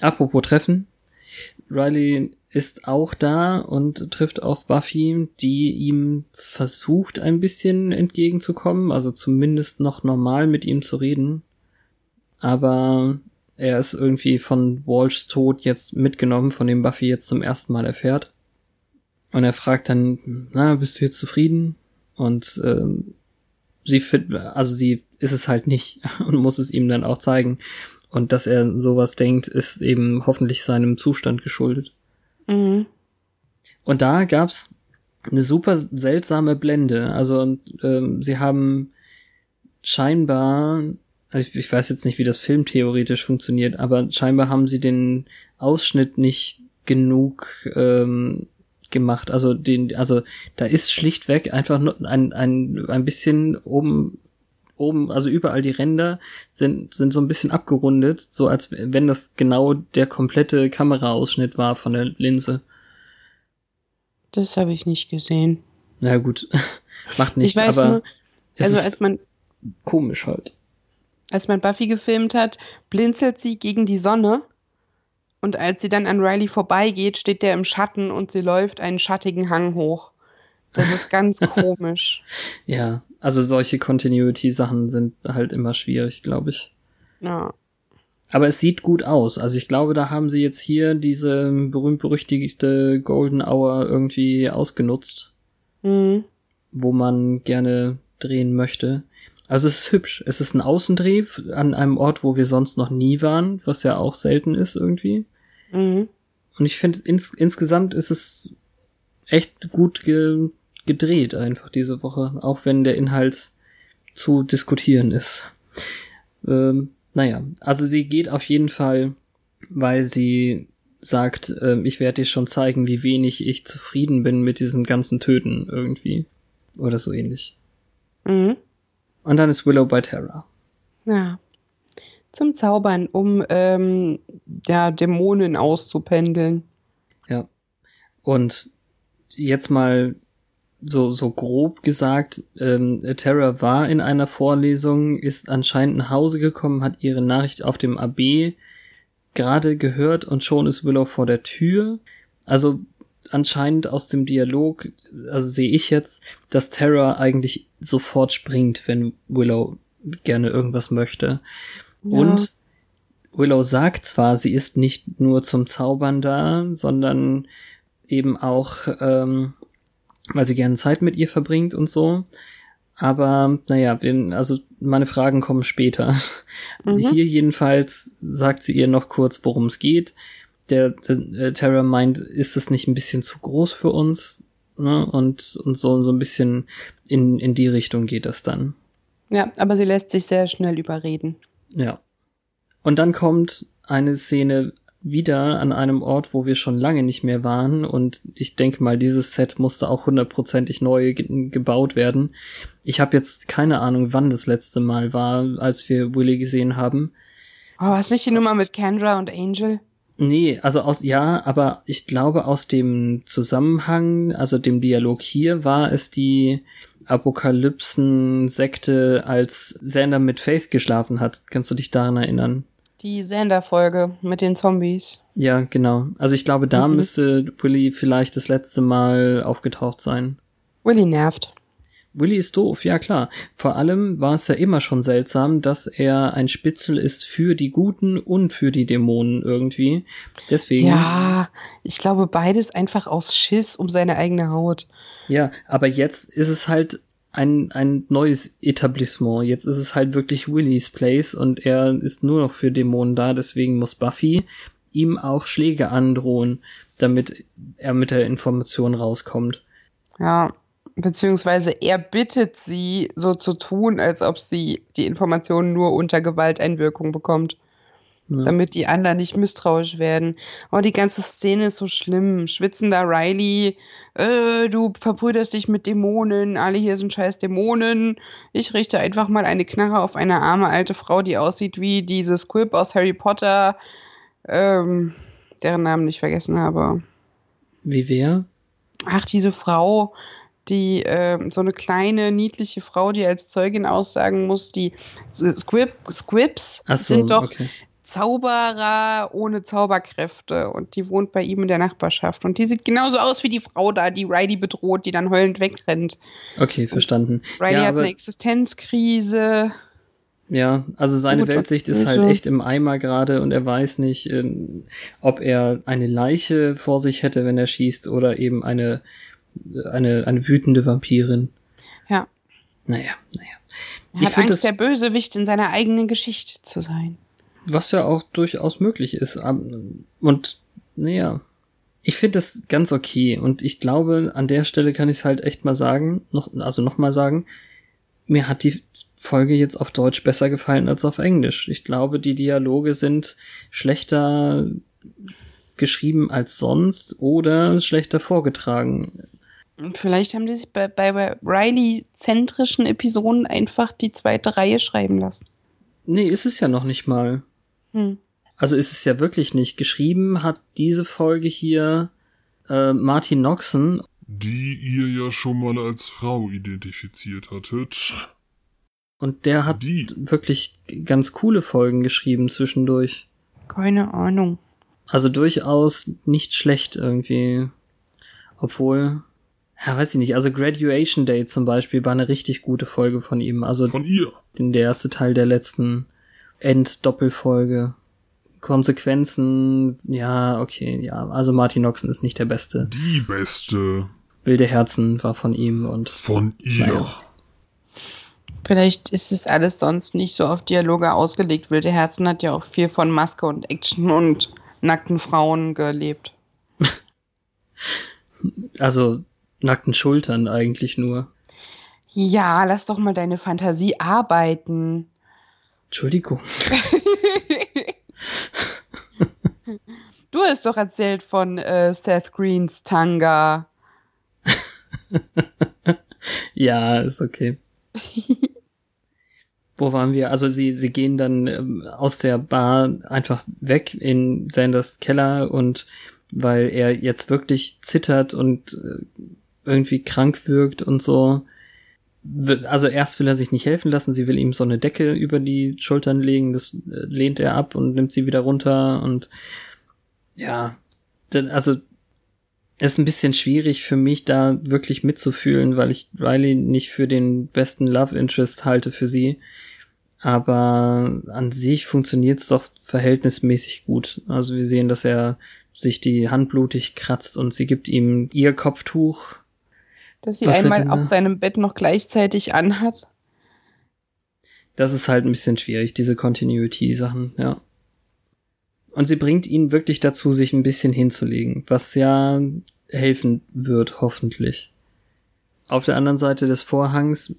Apropos Treffen. Riley ist auch da und trifft auf Buffy, die ihm versucht ein bisschen entgegenzukommen, also zumindest noch normal mit ihm zu reden. Aber er ist irgendwie von Walshs Tod jetzt mitgenommen, von dem Buffy jetzt zum ersten Mal erfährt. Und er fragt dann, na, bist du jetzt zufrieden? Und ähm, sie findet, also sie ist es halt nicht und muss es ihm dann auch zeigen. Und dass er sowas denkt, ist eben hoffentlich seinem Zustand geschuldet.
Mhm.
Und da gab's eine super seltsame Blende. Also ähm, sie haben scheinbar, also ich, ich weiß jetzt nicht, wie das Film theoretisch funktioniert, aber scheinbar haben sie den Ausschnitt nicht genug ähm, gemacht. Also den, also da ist schlichtweg einfach nur ein, ein, ein bisschen oben oben, also überall die Ränder sind, sind so ein bisschen abgerundet, so als wenn das genau der komplette Kameraausschnitt war von der Linse.
Das habe ich nicht gesehen.
Na gut, macht nichts, aber
nur, also als man,
komisch halt.
Als man Buffy gefilmt hat, blinzelt sie gegen die Sonne. Und als sie dann an Riley vorbeigeht, steht der im Schatten und sie läuft einen schattigen Hang hoch. Das ist ganz komisch.
Ja, also solche Continuity-Sachen sind halt immer schwierig, glaube ich.
Ja.
Aber es sieht gut aus. Also ich glaube, da haben sie jetzt hier diese berühmt-berüchtigte Golden Hour irgendwie ausgenutzt,
Mhm.
wo man gerne drehen möchte. Also es ist hübsch. Es ist ein Außendreh an einem Ort, wo wir sonst noch nie waren, was ja auch selten ist irgendwie.
Mhm.
Und ich finde, ins, insgesamt ist es echt gut ge gedreht einfach diese Woche, auch wenn der Inhalt zu diskutieren ist. Ähm, naja, also sie geht auf jeden Fall, weil sie sagt, ähm, ich werde dir schon zeigen, wie wenig ich zufrieden bin mit diesen ganzen Töten irgendwie. Oder so ähnlich.
Mhm.
Und dann ist Willow bei Terra.
Ja. Zum Zaubern, um ähm, ja, Dämonen auszupendeln.
Ja. Und jetzt mal so, so grob gesagt, ähm, Terra war in einer Vorlesung, ist anscheinend nach Hause gekommen, hat ihre Nachricht auf dem AB gerade gehört und schon ist Willow vor der Tür. Also anscheinend aus dem Dialog, also sehe ich jetzt, dass Terra eigentlich sofort springt, wenn Willow gerne irgendwas möchte.
Ja.
Und Willow sagt zwar, sie ist nicht nur zum Zaubern da, sondern eben auch, ähm, weil sie gerne Zeit mit ihr verbringt und so. Aber naja, also meine Fragen kommen später.
Mhm.
Hier jedenfalls sagt sie ihr noch kurz, worum es geht. Der, der äh, Terra meint, ist es nicht ein bisschen zu groß für uns? Ne? Und, und so, so ein bisschen in, in die Richtung geht das dann.
Ja, aber sie lässt sich sehr schnell überreden.
Ja. Und dann kommt eine Szene wieder an einem Ort, wo wir schon lange nicht mehr waren. Und ich denke mal, dieses Set musste auch hundertprozentig neu ge gebaut werden. Ich habe jetzt keine Ahnung, wann das letzte Mal war, als wir Willy gesehen haben.
Oh, was nicht die Nummer mit Kendra und Angel?
Nee, also aus, ja, aber ich glaube aus dem Zusammenhang, also dem Dialog hier, war es die Apokalypsen-Sekte, als Xander mit Faith geschlafen hat. Kannst du dich daran erinnern?
Die Sander-Folge mit den Zombies.
Ja, genau. Also ich glaube, da
Mhm.
müsste Willy vielleicht das letzte Mal aufgetaucht sein.
Willy nervt.
Willy ist doof, ja klar. Vor allem war es ja immer schon seltsam, dass er ein Spitzel ist für die Guten und für die Dämonen irgendwie. Deswegen.
Ja, ich glaube beides einfach aus Schiss um seine eigene Haut.
Ja, aber jetzt ist es halt ein, ein neues Etablissement. Jetzt ist es halt wirklich Willys Place und er ist nur noch für Dämonen da. Deswegen muss Buffy ihm auch Schläge androhen, damit er mit der Information rauskommt.
Ja, beziehungsweise er bittet sie, so zu tun, als ob sie die Informationen nur unter Gewalteinwirkung bekommt,
Ja.
damit die anderen nicht misstrauisch werden. Oh, die ganze Szene ist so schlimm. Schwitzender Riley, äh, du verbrüderst dich mit Dämonen, alle hier sind scheiß Dämonen. Ich richte einfach mal eine Knarre auf eine arme alte Frau, die aussieht wie diese Squib aus Harry Potter, ähm, deren Namen ich vergessen habe.
Wie wer?
Ach, diese Frau, die ähm, so eine kleine, niedliche Frau, die als Zeugin aussagen muss, die Squib, Squibs
so,
sind doch
okay.
Zauberer ohne Zauberkräfte und die wohnt bei ihm in der Nachbarschaft. Und die sieht genauso aus wie die Frau da, die Riley bedroht, die dann heulend wegrennt.
Okay, verstanden.
Riley
ja,
hat eine Existenzkrise.
ja, also seine
Gut,
Weltsicht ist halt
so.
echt im Eimer gerade und er weiß nicht, ähm, ob er eine Leiche vor sich hätte, wenn er schießt, oder eben eine eine, eine wütende Vampirin.
Ja.
Naja, naja.
Er
Ich
hat Angst,
das-
der Bösewicht in seiner eigenen Geschichte zu sein.
Was ja auch durchaus möglich ist. Und naja, ich finde das ganz okay. Und ich glaube, an der Stelle kann ich es halt echt mal sagen, noch, also noch mal sagen, mir hat die Folge jetzt auf Deutsch besser gefallen als auf Englisch. Ich glaube, die Dialoge sind schlechter geschrieben als sonst oder schlechter vorgetragen.
Vielleicht haben die sich bei, bei, bei Riley-zentrischen Episoden einfach die zweite Reihe schreiben lassen.
Nee, ist es ja noch nicht mal.
Hm.
Also ist es ja wirklich nicht. Geschrieben hat diese Folge hier äh, Martin Noxon
Die ihr ja schon mal als Frau identifiziert hattet.
und der hat
Die.
wirklich ganz coole Folgen geschrieben zwischendurch.
Keine Ahnung.
Also durchaus nicht schlecht irgendwie. Obwohl, ja, weiß ich nicht. Also Graduation Day zum Beispiel war eine richtig gute Folge von ihm. Also
Von ihr.
in der erste Teil der letzten End-Doppelfolge. Konsequenzen, ja, okay, ja. Also Martin Noxon ist nicht der Beste.
Die beste.
Wilde Herzen war von ihm und
Von ihr.
Naja.
Vielleicht ist es alles sonst nicht so auf Dialoge ausgelegt. Wilde Herzen hat ja auch viel von Maske und Action und nackten Frauen gelebt.
also nackten Schultern eigentlich nur.
Ja, lass doch mal deine Fantasie arbeiten.
Entschuldigung.
Du hast doch erzählt von äh, Seth Greens Tanga.
Ja, ist okay. Wo waren wir? Also sie, sie gehen dann ähm, aus der Bar einfach weg in Sanders Keller und weil er jetzt wirklich zittert und äh, irgendwie krank wirkt und so. Also erst will er sich nicht helfen lassen, sie will ihm so eine Decke über die Schultern legen, das äh, lehnt er ab und nimmt sie wieder runter und ja, also ist ein bisschen schwierig für mich, da wirklich mitzufühlen, weil ich Riley nicht für den besten Love Interest halte für sie. Aber an sich funktioniert es doch verhältnismäßig gut. Also wir sehen, dass er sich die Hand blutig kratzt und sie gibt ihm ihr Kopftuch.
Dass sie
Was
einmal auf
da?
seinem Bett noch gleichzeitig anhat.
Das ist halt ein bisschen schwierig, diese Continuity-Sachen, ja. Und sie bringt ihn wirklich dazu, sich ein bisschen hinzulegen, was ja helfen wird, hoffentlich. Auf der anderen Seite des Vorhangs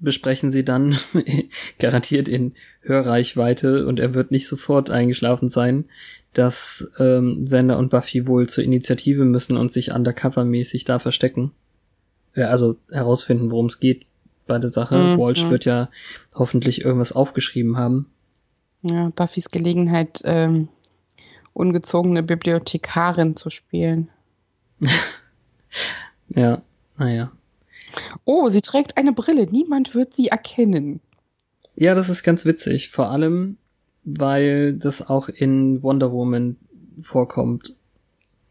besprechen sie dann garantiert in Hörreichweite und er wird nicht sofort eingeschlafen sein, dass ähm, Sender und Buffy wohl zur Initiative müssen und sich undercover-mäßig da verstecken. Ja, also herausfinden, worum es geht bei der Sache.
Mhm,
Walsh
ja.
wird ja hoffentlich irgendwas aufgeschrieben haben.
Ja, Buffys Gelegenheit, ähm, ungezogene Bibliothekarin zu spielen.
Ja, naja.
Oh, sie trägt eine Brille. Niemand wird sie erkennen.
Ja, das ist ganz witzig. Vor allem, weil das auch in Wonder Woman vorkommt.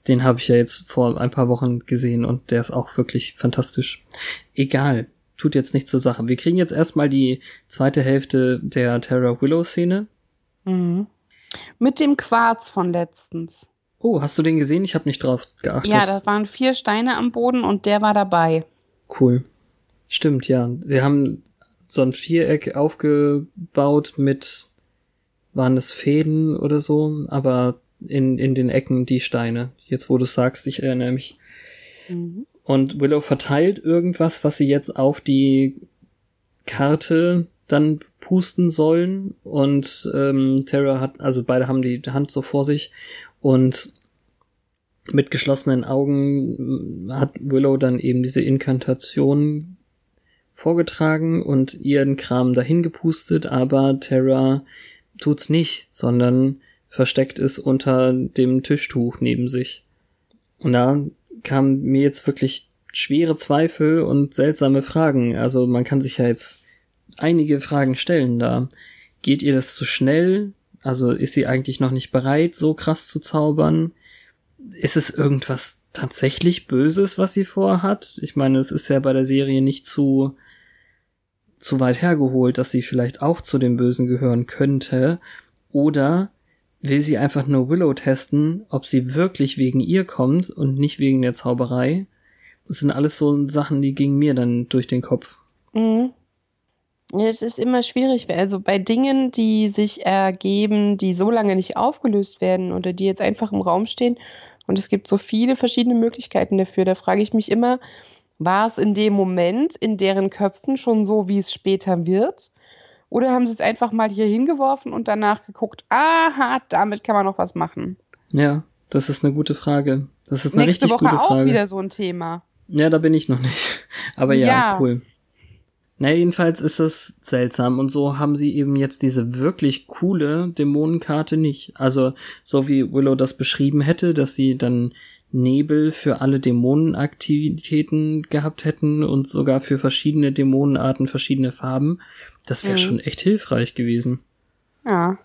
Den habe ich ja jetzt vor ein paar Wochen gesehen und der ist auch wirklich fantastisch. Egal, tut jetzt nicht zur Sache. Wir kriegen jetzt erstmal die zweite Hälfte der Terra Willow Szene.
Mhm. Mit dem Quarz von letztens.
Oh, hast du den gesehen? Ich habe nicht drauf geachtet.
Ja, da waren vier Steine am Boden und der war dabei.
Cool. Stimmt, ja. Sie haben so ein Viereck aufgebaut mit, waren es Fäden oder so, aber in, in den Ecken die Steine. Jetzt, wo du sagst, ich erinnere mich.
Mhm.
Und Willow verteilt irgendwas, was sie jetzt auf die Karte dann pusten sollen. Und ähm, Terra hat, also beide haben die Hand so vor sich und mit geschlossenen Augen mm, hat Willow dann eben diese Inkantation vorgetragen und ihren Kram dahin gepustet, aber Terra tut's nicht, sondern versteckt es unter dem Tischtuch neben sich. Und da kamen mir jetzt wirklich schwere Zweifel und seltsame Fragen. Also man kann sich ja jetzt einige Fragen stellen da. Geht ihr das zu schnell? Also ist sie eigentlich noch nicht bereit, so krass zu zaubern? Ist es irgendwas tatsächlich Böses, was sie vorhat? Ich meine, es ist ja bei der Serie nicht zu, zu weit hergeholt, dass sie vielleicht auch zu den Bösen gehören könnte. Oder will sie einfach nur Willow testen, ob sie wirklich wegen ihr kommt und nicht wegen der Zauberei? Das sind alles so Sachen, die gingen mir dann durch den Kopf.
Mhm. Es ist immer schwierig, also bei Dingen, die sich ergeben, die so lange nicht aufgelöst werden oder die jetzt einfach im Raum stehen und es gibt so viele verschiedene Möglichkeiten dafür, da frage ich mich immer, war es in dem Moment in deren Köpfen schon so, wie es später wird? Oder haben sie es einfach mal hier hingeworfen und danach geguckt, aha, damit kann man noch was machen?
Ja, das ist eine gute Frage. Das ist eine
Nächste
richtig
Woche
gute Frage.
auch wieder so ein Thema.
Ja, da bin ich noch nicht. Aber ja,
Ja.
cool. Na, jedenfalls ist das seltsam und so haben sie eben jetzt diese wirklich coole Dämonenkarte nicht. Also, so wie Willow das beschrieben hätte, dass sie dann Nebel für alle Dämonenaktivitäten gehabt hätten und sogar für verschiedene Dämonenarten verschiedene Farben. Das wäre
Mhm.
schon echt hilfreich gewesen.
Ja.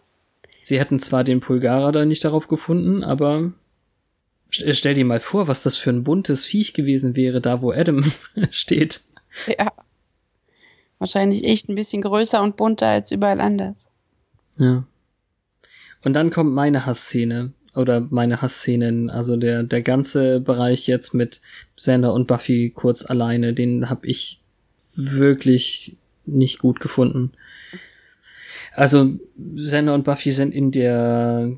Sie hätten zwar den Pulgara da nicht darauf gefunden, aber st- stell dir mal vor, was das für ein buntes Viech gewesen wäre, da wo Adam steht.
Ja. Wahrscheinlich echt ein bisschen größer und bunter als überall anders.
Ja. Und dann kommt meine Hassszene oder meine Hassszenen, also der der ganze Bereich jetzt mit Xander und Buffy kurz alleine, den hab ich wirklich nicht gut gefunden. Also Xander und Buffy sind in der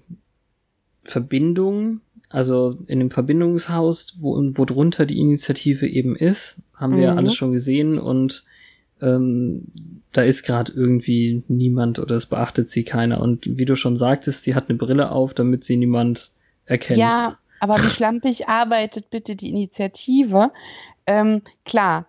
Verbindung, also in dem Verbindungshaus, wo, wo drunter die Initiative eben ist, haben wir
Mhm.
alles schon gesehen und ähm, da ist gerade irgendwie niemand oder es beachtet sie keiner. Und wie du schon sagtest, sie hat eine Brille auf, damit sie niemand erkennt.
Ja, aber wie schlampig arbeitet bitte die Initiative? Ähm, klar,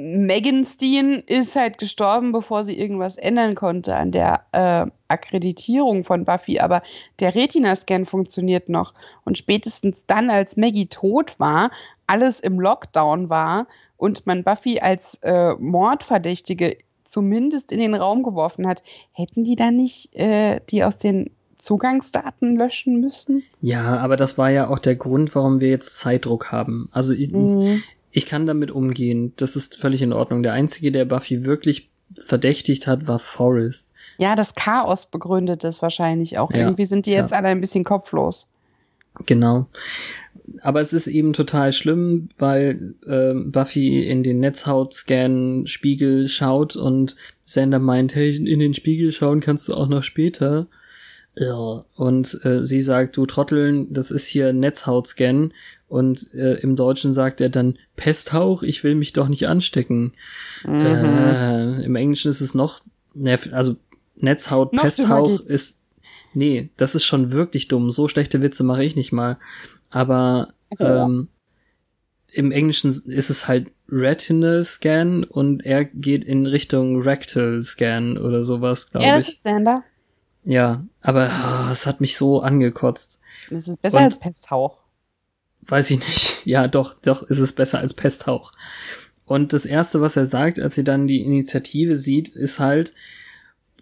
Megan Steen ist halt gestorben, bevor sie irgendwas ändern konnte an der äh, Akkreditierung von Buffy, aber der Retina-Scan funktioniert noch. Und spätestens dann, als Maggie tot war, alles im Lockdown war und man Buffy als äh, Mordverdächtige zumindest in den Raum geworfen hat, hätten die dann nicht äh, die aus den Zugangsdaten löschen müssen?
Ja, aber das war ja auch der Grund, warum wir jetzt Zeitdruck haben. Also
Mhm.
Ich kann damit umgehen. Das ist völlig in Ordnung. Der einzige, der Buffy wirklich verdächtigt hat, war Forrest.
Ja, das Chaos begründet es wahrscheinlich auch.
Ja,
Irgendwie sind die jetzt
ja.
alle ein bisschen kopflos.
Genau. Aber es ist eben total schlimm, weil äh, Buffy in den Netzhaut-Scan-Spiegel schaut und Sander meint, hey, in den Spiegel schauen kannst du auch noch später. Ja. Und äh, sie sagt, du Trotteln, das ist hier Netzhautscan. Und äh, im Deutschen sagt er dann, Pesthauch, ich will mich doch nicht anstecken.
Mhm.
Äh, Im Englischen ist es noch, ne, also Netzhaut,
Noch
Pesthauch ist, nee, das ist schon wirklich dumm. So schlechte Witze mache ich nicht mal. Aber
Ja.
ähm, im Englischen ist es halt Retinal Scan und er geht in Richtung Rectal Scan oder sowas,
Ja,
glaube
das
ich.
ist Sander.
Ja, aber ah, es hat mich so angekotzt.
Das ist besser
Und-
als Pesthauch.
Weiß ich nicht. Ja, doch, doch ist es besser als Pesthauch. Und das erste, was er sagt, als sie dann die Initiative sieht, ist halt,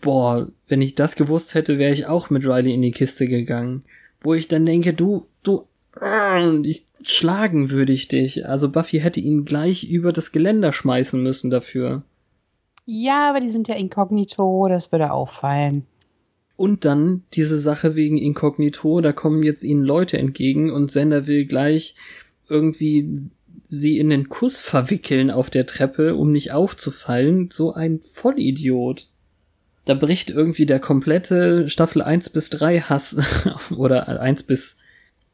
boah, wenn ich das gewusst hätte, wäre ich auch mit Riley in die Kiste gegangen. Wo ich dann denke, du, du, äh, ich, schlagen würde ich dich. Also Buffy hätte ihn gleich über das Geländer schmeißen müssen dafür.
Ja, aber die sind ja inkognito, das würde auffallen.
Und dann diese Sache wegen Inkognito, da kommen jetzt ihnen Leute entgegen und Sender will gleich irgendwie sie in den Kuss verwickeln auf der Treppe, um nicht aufzufallen. So ein Vollidiot. Da bricht irgendwie der komplette Staffel 1 bis 3 Hass oder 1 bis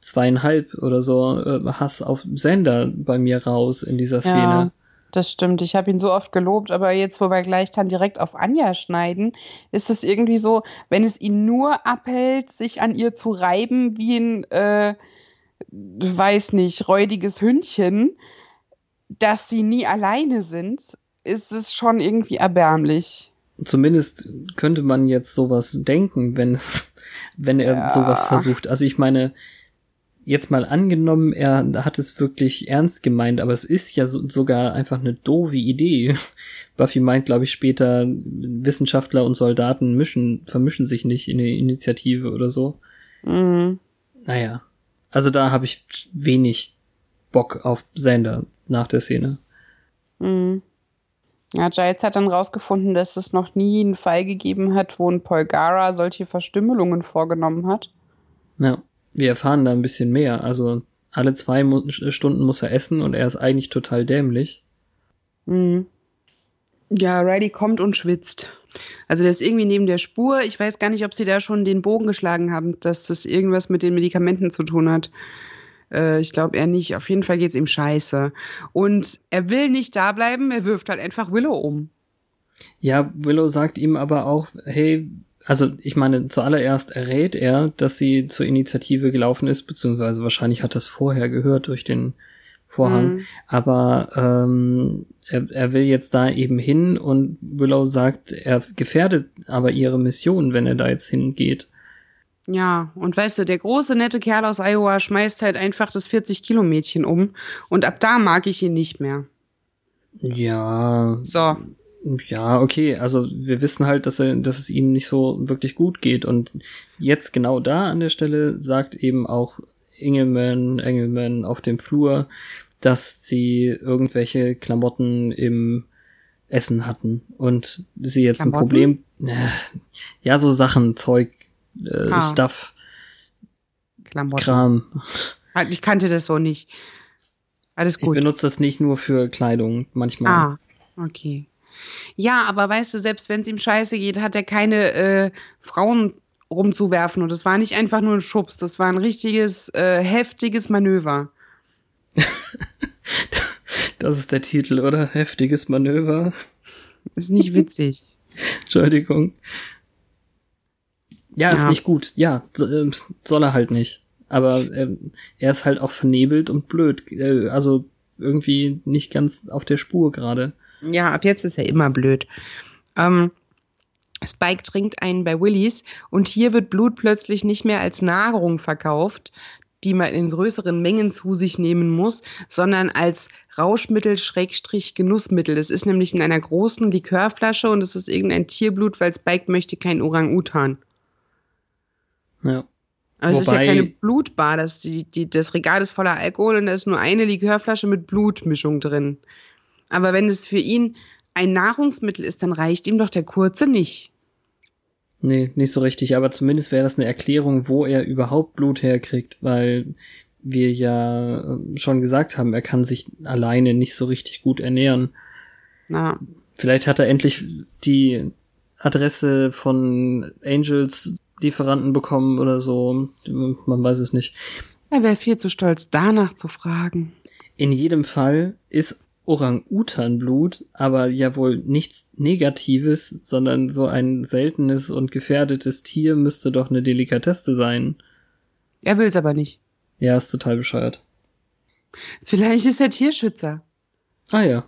zweieinhalb oder so äh, Hass auf Sender bei mir raus in dieser Szene.
Ja, das stimmt. Ich habe ihn so oft gelobt, aber jetzt, wo wir gleich dann direkt auf Anja schneiden, ist es irgendwie so, wenn es ihn nur abhält, sich an ihr zu reiben wie ein, äh, weiß nicht, räudiges Hündchen, dass sie nie alleine sind, ist es schon irgendwie erbärmlich.
Zumindest könnte man jetzt sowas denken, wenn es, wenn er
Ja.
sowas versucht. Also ich meine, jetzt mal angenommen, er hat es wirklich ernst gemeint, aber es ist ja so, sogar einfach eine doofe Idee. Buffy meint, glaube ich, später, Wissenschaftler und Soldaten mischen, vermischen sich nicht in die Initiative oder so.
Mhm.
Naja. Also da habe ich wenig Bock auf Sander nach der Szene.
Mhm. Ja, Giles hat dann rausgefunden, dass es noch nie einen Fall gegeben hat, wo ein Polgara solche Verstümmelungen vorgenommen hat.
Ja. Wir erfahren da ein bisschen mehr. Also alle zwei Mu Stunden muss er essen und er ist eigentlich total dämlich.
Mhm. Ja, Riley kommt und schwitzt. Also der ist irgendwie neben der Spur. Ich weiß gar nicht, ob sie da schon den Bogen geschlagen haben, dass das irgendwas mit den Medikamenten zu tun hat. Äh, ich glaube eher nicht. Auf jeden Fall geht es ihm scheiße. Und er will nicht da bleiben, er wirft halt einfach Willow um.
Ja, Willow sagt ihm aber auch, hey, also ich meine, zuallererst errät er, dass sie zur Initiative gelaufen ist, beziehungsweise wahrscheinlich hat das vorher gehört durch den Vorhang. Mhm. Aber ähm, er, er will jetzt da eben hin und Willow sagt, er gefährdet aber ihre Mission, wenn er da jetzt hingeht.
Ja, und weißt du, der große nette Kerl aus Iowa schmeißt halt einfach das 40-Kilo-Mädchen um und ab da mag ich ihn nicht mehr.
Ja.
So.
Ja, okay, also wir wissen halt, dass er, dass es ihm nicht so wirklich gut geht und jetzt genau da an der Stelle sagt eben auch Engelman, Engelman auf dem Flur, dass sie irgendwelche Klamotten im Essen hatten und sie jetzt Klamotten? ein Problem, äh, ja, so Sachen, Zeug, äh, ah. Stuff,
Klamotten. Kram. Halt, ich kannte das so nicht. Alles gut.
Ich benutze das nicht nur für Kleidung, manchmal.
Ah, okay. Ja, aber weißt du, selbst wenn es ihm scheiße geht, hat er keine äh, Frauen rumzuwerfen. Und das war nicht einfach nur ein Schubs, das war ein richtiges, äh, heftiges Manöver.
das ist der Titel, oder? Heftiges Manöver.
Ist nicht witzig.
Entschuldigung. Ja, ja, ist nicht gut. Ja, äh, soll er halt nicht. Aber äh, er ist halt auch vernebelt und blöd. Äh, also irgendwie nicht ganz auf der Spur gerade.
Ja, ab jetzt ist er immer blöd. Ähm, Spike trinkt einen bei Willis und hier wird Blut plötzlich nicht mehr als Nahrung verkauft, die man in größeren Mengen zu sich nehmen muss, sondern als Rauschmittel Schrägstrich Genussmittel. Das ist nämlich in einer großen Likörflasche und es ist irgendein Tierblut, weil Spike möchte kein Orang-Utan.
Ja.
Also es ist ja keine Blutbar, das, die, die, das Regal ist voller Alkohol und da ist nur eine Likörflasche mit Blutmischung drin. Aber wenn es für ihn ein Nahrungsmittel ist, dann reicht ihm doch der kurze nicht.
Nee, nicht so richtig, aber zumindest wäre das eine Erklärung, wo er überhaupt Blut herkriegt, weil wir ja äh, schon gesagt haben, er kann sich alleine nicht so richtig gut ernähren.
Na.
Vielleicht hat er endlich die Adresse von Angels Lieferanten bekommen oder so. Man weiß es nicht.
Er wäre viel zu stolz, danach zu fragen.
In jedem Fall ist Orang-Utan-Blut, aber ja wohl nichts Negatives, sondern so ein seltenes und gefährdetes Tier müsste doch eine Delikatesse sein.
Er will's aber nicht.
Ja, ist total bescheuert.
Vielleicht ist er Tierschützer.
Ah ja.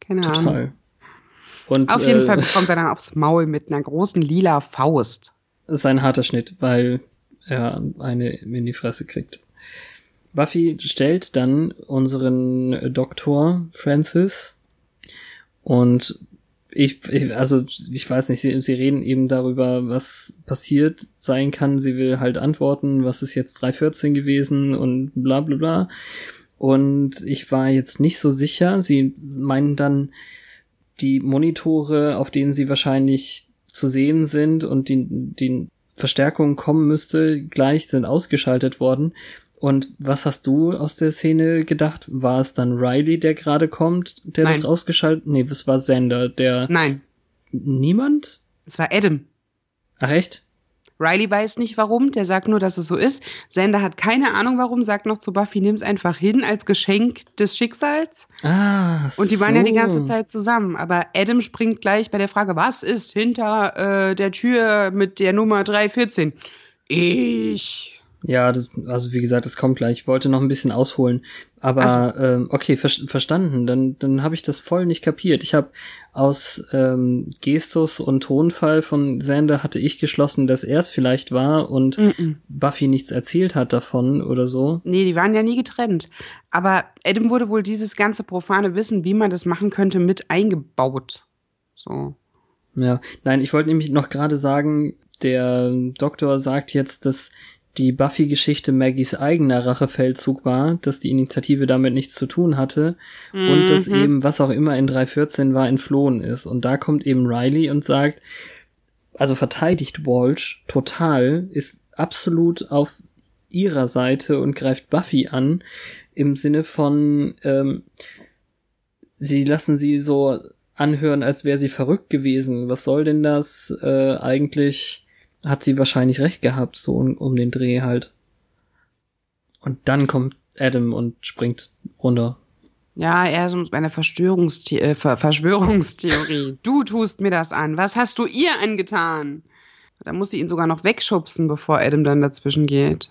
Keine total. Ahnung.
Und,
Auf jeden äh, Fall bekommt er dann aufs Maul mit einer großen lila Faust.
Das ist ein harter Schnitt, weil er eine in die Fresse kriegt. Buffy stellt dann unseren Doktor Francis und ich, also ich weiß nicht, sie, sie reden eben darüber, was passiert sein kann. Sie will halt antworten, was ist jetzt 314 gewesen und bla bla bla. Und ich war jetzt nicht so sicher. Sie meinen dann, die Monitore, auf denen sie wahrscheinlich zu sehen sind und die, die Verstärkung kommen müsste, gleich sind ausgeschaltet worden. Und was hast du aus der Szene gedacht? War es dann Riley, der gerade kommt, der Nein. das ausgeschaltet? Nee, es war Sender, der.
Nein.
Niemand?
Es war Adam.
Ach echt?
Riley weiß nicht warum, der sagt nur, dass es so ist. Sender hat keine Ahnung warum, sagt noch zu Buffy, nimm's einfach hin als Geschenk des Schicksals.
Ah,
Und die waren ja die ganze Zeit zusammen. Aber Adam springt gleich bei der Frage, was ist hinter äh, der Tür mit der Nummer 314? Ich.
Ja, das, also wie gesagt, das kommt gleich. Ich wollte noch ein bisschen ausholen. Aber so. ähm, okay, ver verstanden. Dann, dann habe ich das voll nicht kapiert. Ich habe aus ähm, Gestus und Tonfall von Sander hatte ich geschlossen, dass er es vielleicht war und mm -mm. Buffy nichts erzählt hat davon oder so.
Nee, die waren ja nie getrennt. Aber Adam wurde wohl dieses ganze profane Wissen, wie man das machen könnte, mit eingebaut. So.
Ja, nein, ich wollte nämlich noch gerade sagen, der Doktor sagt jetzt, dass die Buffy-Geschichte Maggies eigener Rachefeldzug war, dass die Initiative damit nichts zu tun hatte mhm. und dass mhm. eben, was auch immer in 314 war, entflohen ist. Und da kommt eben Riley und sagt, also verteidigt Walsh total, ist absolut auf ihrer Seite und greift Buffy an im Sinne von ähm, sie lassen sie so anhören, als wäre sie verrückt gewesen. Was soll denn das? Äh, eigentlich hat sie wahrscheinlich recht gehabt, so um, um den Dreh halt. Und dann kommt Adam und springt runter.
Ja, er ist mit einer Verschwörungsthi äh, Ver Verschwörungstheorie. du tust mir das an. Was hast du ihr angetan? Da muss sie ihn sogar noch wegschubsen, bevor Adam dann dazwischen geht.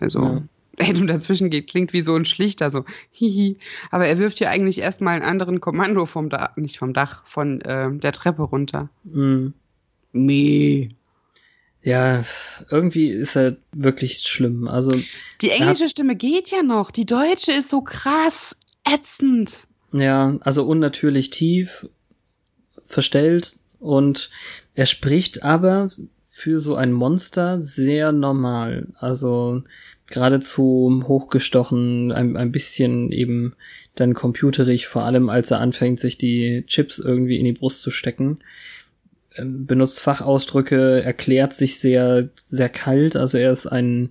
Also, ja. Adam dazwischen geht, klingt wie so ein Schlichter, so hihi. Aber er wirft ja eigentlich erstmal einen anderen Kommando vom Dach, nicht vom Dach, von äh, der Treppe runter. Mhm.
Meh. Ja, irgendwie ist er wirklich schlimm. Also
die englische Stimme geht ja noch, die deutsche ist so krass ätzend.
Ja, also unnatürlich tief, verstellt und er spricht aber für so ein Monster sehr normal. Also geradezu hochgestochen, ein, ein bisschen eben dann computerig, vor allem als er anfängt, sich die Chips irgendwie in die Brust zu stecken. Benutzt Fachausdrücke, erklärt sich sehr, sehr kalt, also er ist ein,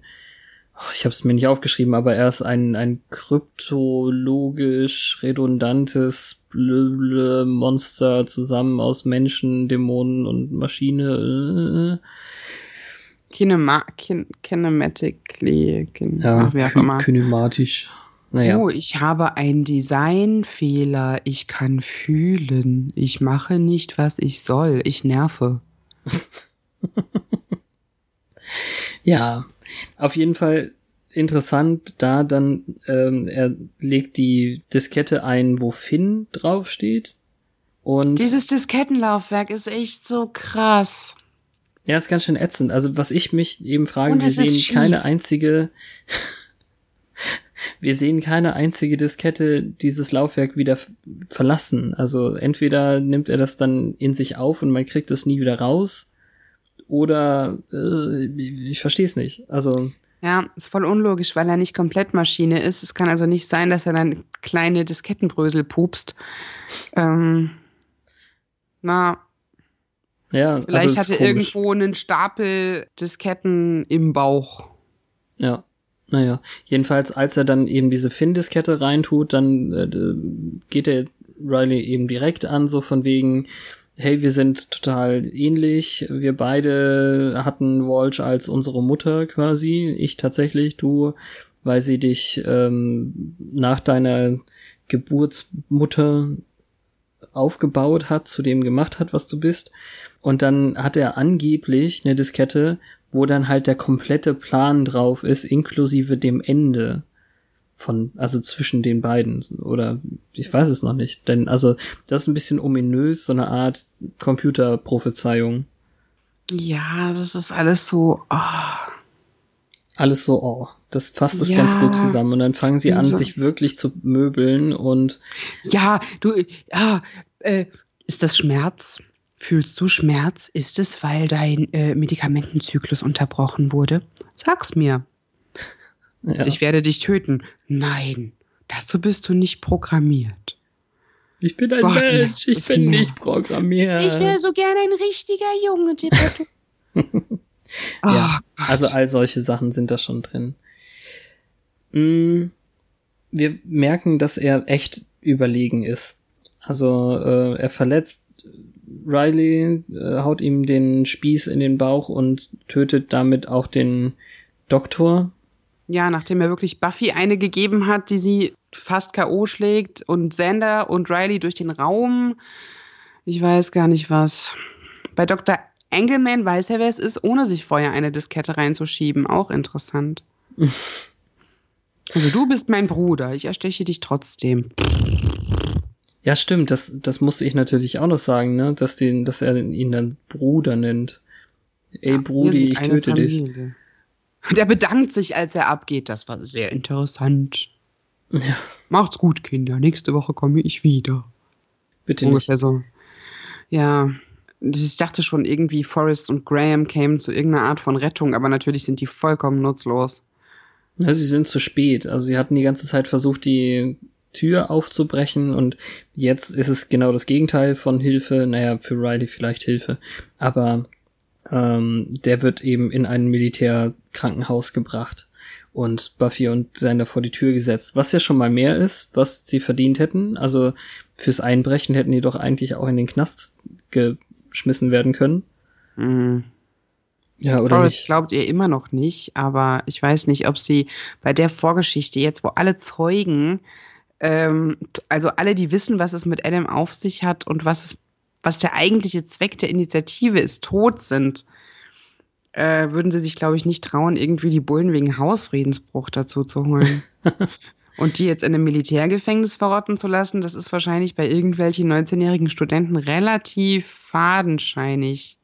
oh, ich habe es mir nicht aufgeschrieben, aber er ist ein, ein kryptologisch redundantes Monster zusammen aus Menschen, Dämonen und Maschine.
Kinema kin kinematically, kin
ja, wie auch immer. kinematisch.
Naja. Oh, ich habe einen Designfehler. Ich kann fühlen. Ich mache nicht, was ich soll. Ich nerve.
ja, auf jeden Fall interessant, da dann ähm, er legt die Diskette ein, wo Finn draufsteht. Und
dieses Diskettenlaufwerk ist echt so krass.
Ja, ist ganz schön ätzend. Also was ich mich eben frage, wir sehen keine einzige, wir sehen keine einzige Diskette dieses Laufwerk wieder verlassen. Also entweder nimmt er das dann in sich auf und man kriegt es nie wieder raus, oder äh, ich verstehe es nicht. Also
ja, ist voll unlogisch, weil er nicht komplett Maschine ist. Es kann also nicht sein, dass er dann kleine Diskettenbrösel pupst. Ähm, na,
ja, also
vielleicht also hatte er irgendwo einen Stapel Disketten im Bauch.
Ja, naja. Jedenfalls, als er dann eben diese Finn-Diskette reintut, dann äh, geht er Riley eben direkt an, so von wegen, hey, wir sind total ähnlich. Wir beide hatten Walsh als unsere Mutter quasi. Ich tatsächlich, du, weil sie dich ähm, nach deiner Geburtsmutter aufgebaut hat, zu dem gemacht hat, was du bist. Und dann hat er angeblich eine Diskette, wo dann halt der komplette Plan drauf ist, inklusive dem Ende von, also zwischen den beiden. Oder ich weiß es noch nicht. Denn also das ist ein bisschen ominös, so eine Art Computerprophezeiung.
Ja, das ist alles so. Oh.
Alles so, oh. Das fasst es ja. ganz gut zusammen. Und dann fangen sie an, so. sich wirklich zu möbeln und.
Ja, du, ja, äh, ist das Schmerz? Fühlst du Schmerz? Ist es, weil dein äh, Medikamentenzyklus unterbrochen wurde? Sag's mir. Ja. Ich werde dich töten. Nein, dazu bist du nicht programmiert.
Ich bin ein Gott, Mensch, ich bin nicht programmiert.
Ich wäre so gerne ein richtiger Junge,
Ja, oh, also all solche Sachen sind da schon drin. Mm, wir merken, dass er echt überlegen ist. Also äh, er verletzt Riley, äh, haut ihm den Spieß in den Bauch und tötet damit auch den Doktor,
ja, nachdem er wirklich Buffy eine gegeben hat, die sie fast K.O. schlägt und Xander und Riley durch den Raum. Ich weiß gar nicht was. Bei Dr. Engelman weiß er, wer es ist, ohne sich vorher eine Diskette reinzuschieben. Auch interessant. also du bist mein Bruder, ich ersteche dich trotzdem.
Ja, stimmt, das, das musste ich natürlich auch noch sagen, ne? Dass, den, dass er ihn dann Bruder nennt. Ey, ja, Brudi, ich töte Familie. dich.
Und er bedankt sich, als er abgeht. Das war sehr interessant. Ja. Macht's gut, Kinder. Nächste Woche komme ich wieder.
Bitte Ungefähr nicht. so.
Ja. Ich dachte schon irgendwie, Forrest und Graham kämen zu irgendeiner Art von Rettung, aber natürlich sind die vollkommen nutzlos.
Ja, sie sind zu spät. Also sie hatten die ganze Zeit versucht, die Tür aufzubrechen und jetzt ist es genau das Gegenteil von Hilfe. Naja, für Riley vielleicht Hilfe. Aber ähm, der wird eben in ein Militärkrankenhaus gebracht. und Buffy und Sander vor die Tür gesetzt, was ja schon mal mehr ist, was sie verdient hätten. Also fürs Einbrechen hätten die doch eigentlich auch in den Knast geschmissen werden können.
Mhm.
Ja, oder
Forrest
nicht?
glaubt ihr immer noch nicht, aber ich weiß nicht, ob sie bei der Vorgeschichte jetzt, wo alle Zeugen, ähm, also alle, die wissen, was es mit Adam auf sich hat und was es, was der eigentliche Zweck der Initiative ist, tot sind, äh, würden sie sich, glaube ich, nicht trauen, irgendwie die Bullen wegen Hausfriedensbruch dazu zu holen. Und die jetzt in einem Militärgefängnis verrotten zu lassen, das ist wahrscheinlich bei irgendwelchen 19-jährigen Studenten relativ fadenscheinig.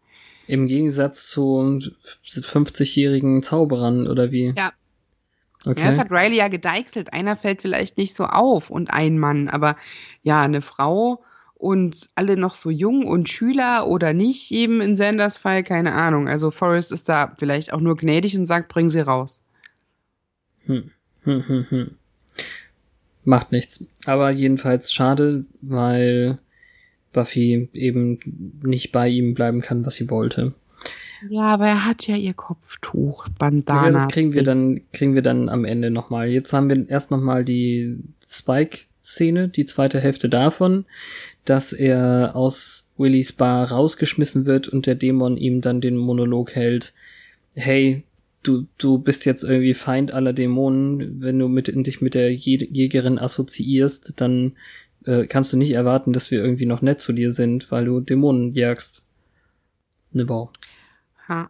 Im Gegensatz zu 50-jährigen Zauberern oder wie?
Ja.
Okay.
Ja, das hat Riley ja gedeichselt. Einer fällt vielleicht nicht so auf und ein Mann, aber ja, eine Frau und alle noch so jung und Schüler oder nicht, eben in Sanders Fall, keine Ahnung. Also Forrest ist da vielleicht auch nur gnädig und sagt, bring sie raus.
Hm, hm, hm, hm. Macht nichts. Aber jedenfalls schade, weil Buffy eben nicht bei ihm bleiben kann, was sie wollte.
Ja, aber er hat ja ihr Kopftuch, Bandana.
Ja, das kriegen wir dann, kriegen wir dann am Ende nochmal. Jetzt haben wir erst nochmal die Spike-Szene, die zweite Hälfte davon, dass er aus Willys Bar rausgeschmissen wird und der Dämon ihm dann den Monolog hält. Hey, du, du bist jetzt irgendwie Feind aller Dämonen. Wenn du mit, dich mit der Jä- Jägerin assoziierst, dann äh, kannst du nicht erwarten, dass wir irgendwie noch nett zu dir sind, weil du Dämonen jagst. Ne, wow.
Ha.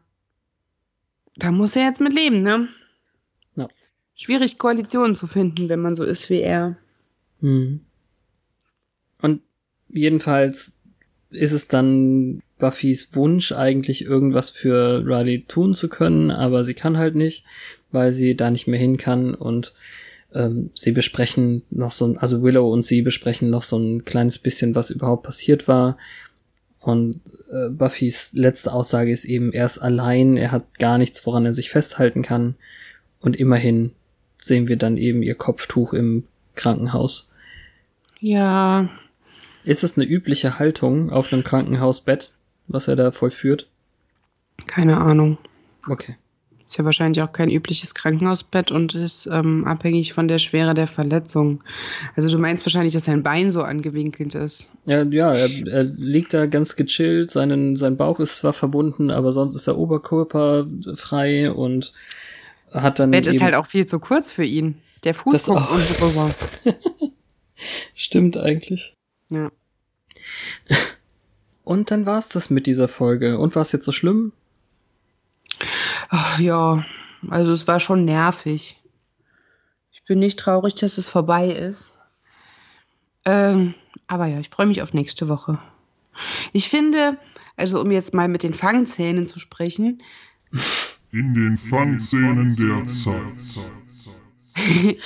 Da muss er jetzt mit leben, ne?
Ja.
Schwierig, Koalitionen zu finden, wenn man so ist wie er.
Mhm. Und jedenfalls ist es dann Buffys Wunsch, eigentlich irgendwas für Riley tun zu können, aber sie kann halt nicht, weil sie da nicht mehr hin kann und ähm, sie besprechen noch so ein, also Willow und sie besprechen noch so ein kleines bisschen, was überhaupt passiert war. Und äh, Buffys letzte Aussage ist eben, er ist allein, er hat gar nichts, woran er sich festhalten kann. Und immerhin sehen wir dann eben ihr Kopftuch im Krankenhaus.
Ja,
Ist es eine übliche Haltung auf einem Krankenhausbett, was er da vollführt?
keine Ahnung.
Okay.
Ist ja wahrscheinlich auch kein übliches Krankenhausbett und ist ähm, abhängig von der Schwere der Verletzung. Also du meinst wahrscheinlich, dass sein Bein so angewinkelt ist.
Ja, ja er, er liegt da ganz gechillt, seinen, sein Bauch ist zwar verbunden, aber sonst ist der Oberkörper frei und hat
Das
dann.
Bett ist halt auch viel zu kurz für ihn. Der Fuß
Das
guckt
auch.
unten drüber.
Stimmt eigentlich.
Ja.
Und dann war's das mit dieser Folge. Und war's jetzt so schlimm?
Ach, ja, also es war schon nervig. Ich bin nicht traurig, dass es vorbei ist. Ähm, aber ja, ich freue mich auf nächste Woche. Ich finde, also um jetzt mal mit den Fangzähnen zu sprechen,
In den Fangszenen der Zeit.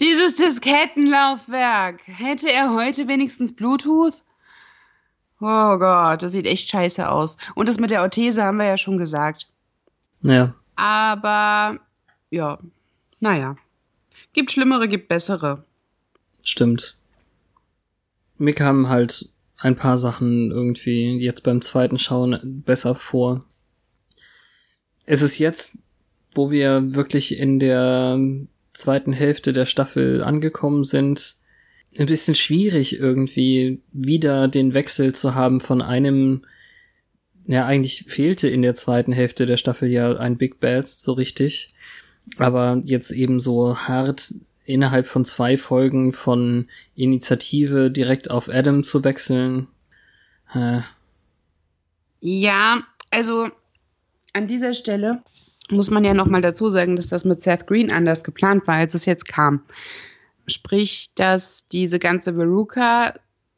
dieses Diskettenlaufwerk, hätte er heute wenigstens Bluetooth? Oh Gott, das sieht echt scheiße aus. Und das mit der Orthese haben wir ja schon gesagt.
Ja.
Aber ja, naja. Gibt schlimmere, gibt bessere.
Stimmt. Mir kamen halt ein paar Sachen irgendwie jetzt beim zweiten Schauen besser vor. Es ist jetzt, wo wir wirklich in der zweiten Hälfte der Staffel angekommen sind, ein bisschen schwierig irgendwie wieder den Wechsel zu haben von einem, ja eigentlich fehlte in der zweiten Hälfte der Staffel ja ein Big Bad so richtig, aber jetzt eben so hart innerhalb von zwei Folgen von Initiative direkt auf Adam zu wechseln. Äh,
Ja, also an dieser Stelle muss man ja nochmal dazu sagen, dass das mit Seth Green anders geplant war, als es jetzt kam. Sprich, dass diese ganze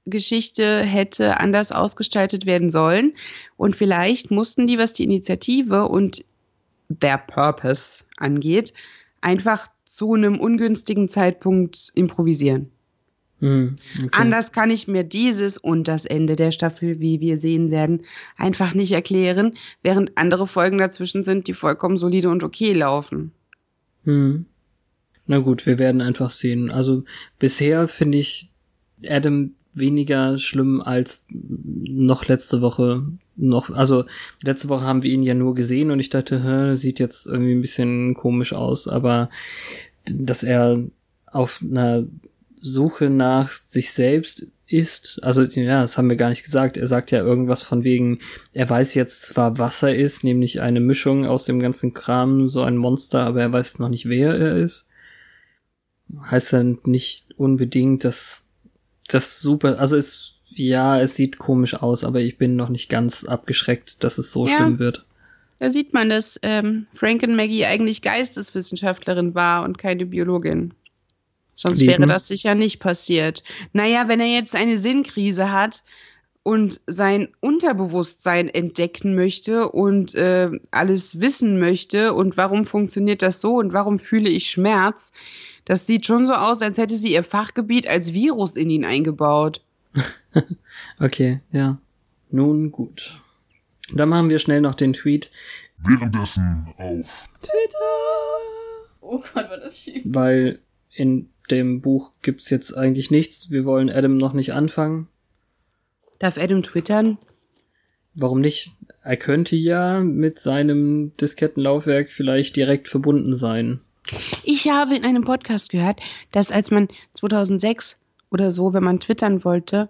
Veruca-Geschichte hätte anders ausgestaltet werden sollen. Und vielleicht mussten die, was die Initiative und their Purpose angeht, einfach zu einem ungünstigen Zeitpunkt improvisieren.
hm, okay.
Anders kann ich mir dieses und das Ende der Staffel, wie wir sehen werden, einfach nicht erklären, während andere Folgen dazwischen sind, die vollkommen solide und okay laufen.
Hm. Na gut, wir werden einfach sehen. Also bisher finde ich Adam weniger schlimm als noch letzte Woche noch, also letzte Woche haben wir ihn ja nur gesehen und ich dachte, hä, sieht jetzt irgendwie ein bisschen komisch aus, aber dass er auf einer Suche nach sich selbst ist, also ja, das haben wir gar nicht gesagt. Er sagt ja irgendwas von wegen, er weiß jetzt zwar, was er ist, nämlich eine Mischung aus dem ganzen Kram, so ein Monster, aber er weiß noch nicht, wer er ist. Heißt dann nicht unbedingt, dass das super, also es, ja, es sieht komisch aus, aber ich bin noch nicht ganz abgeschreckt, dass es so ja. schlimm wird.
Da sieht man, dass ähm, Frank und Maggie eigentlich Geisteswissenschaftlerin war und keine Biologin. Sonst Leben. wäre das sicher nicht passiert. Naja, wenn er jetzt eine Sinnkrise hat und sein Unterbewusstsein entdecken möchte und äh, alles wissen möchte und warum funktioniert das so und warum fühle ich Schmerz, das sieht schon so aus, als hätte sie ihr Fachgebiet als Virus in ihn eingebaut.
okay, ja. Nun gut. Dann machen wir schnell noch den Tweet.
Währenddessen auf
Twitter. Oh Gott, war das schief. Weil in dem Buch gibt's jetzt eigentlich nichts. Wir wollen Adam noch nicht anfangen.
Darf Adam twittern?
Warum nicht? Er könnte ja mit seinem Diskettenlaufwerk vielleicht direkt verbunden sein.
Ich habe in einem Podcast gehört, dass als man 2006 oder so, wenn man twittern wollte,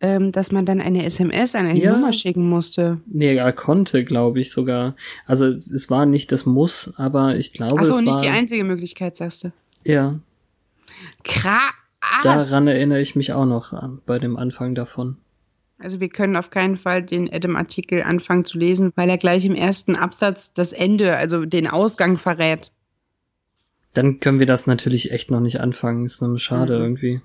ähm, dass man dann eine SMS an eine ja. Nummer schicken musste.
Nee, er konnte, glaube ich sogar. Also es war nicht das Muss, aber ich glaube, Ach so, es
nicht
war
die einzige Möglichkeit, sagst du.
Ja.
Krass.
Daran erinnere ich mich auch noch an, bei dem Anfang davon.
Also wir können auf keinen Fall den Adam-Artikel anfangen zu lesen, weil er gleich im ersten Absatz das Ende, also den Ausgang verrät.
Dann können wir das natürlich echt noch nicht anfangen. Ist nur schade mhm. irgendwie.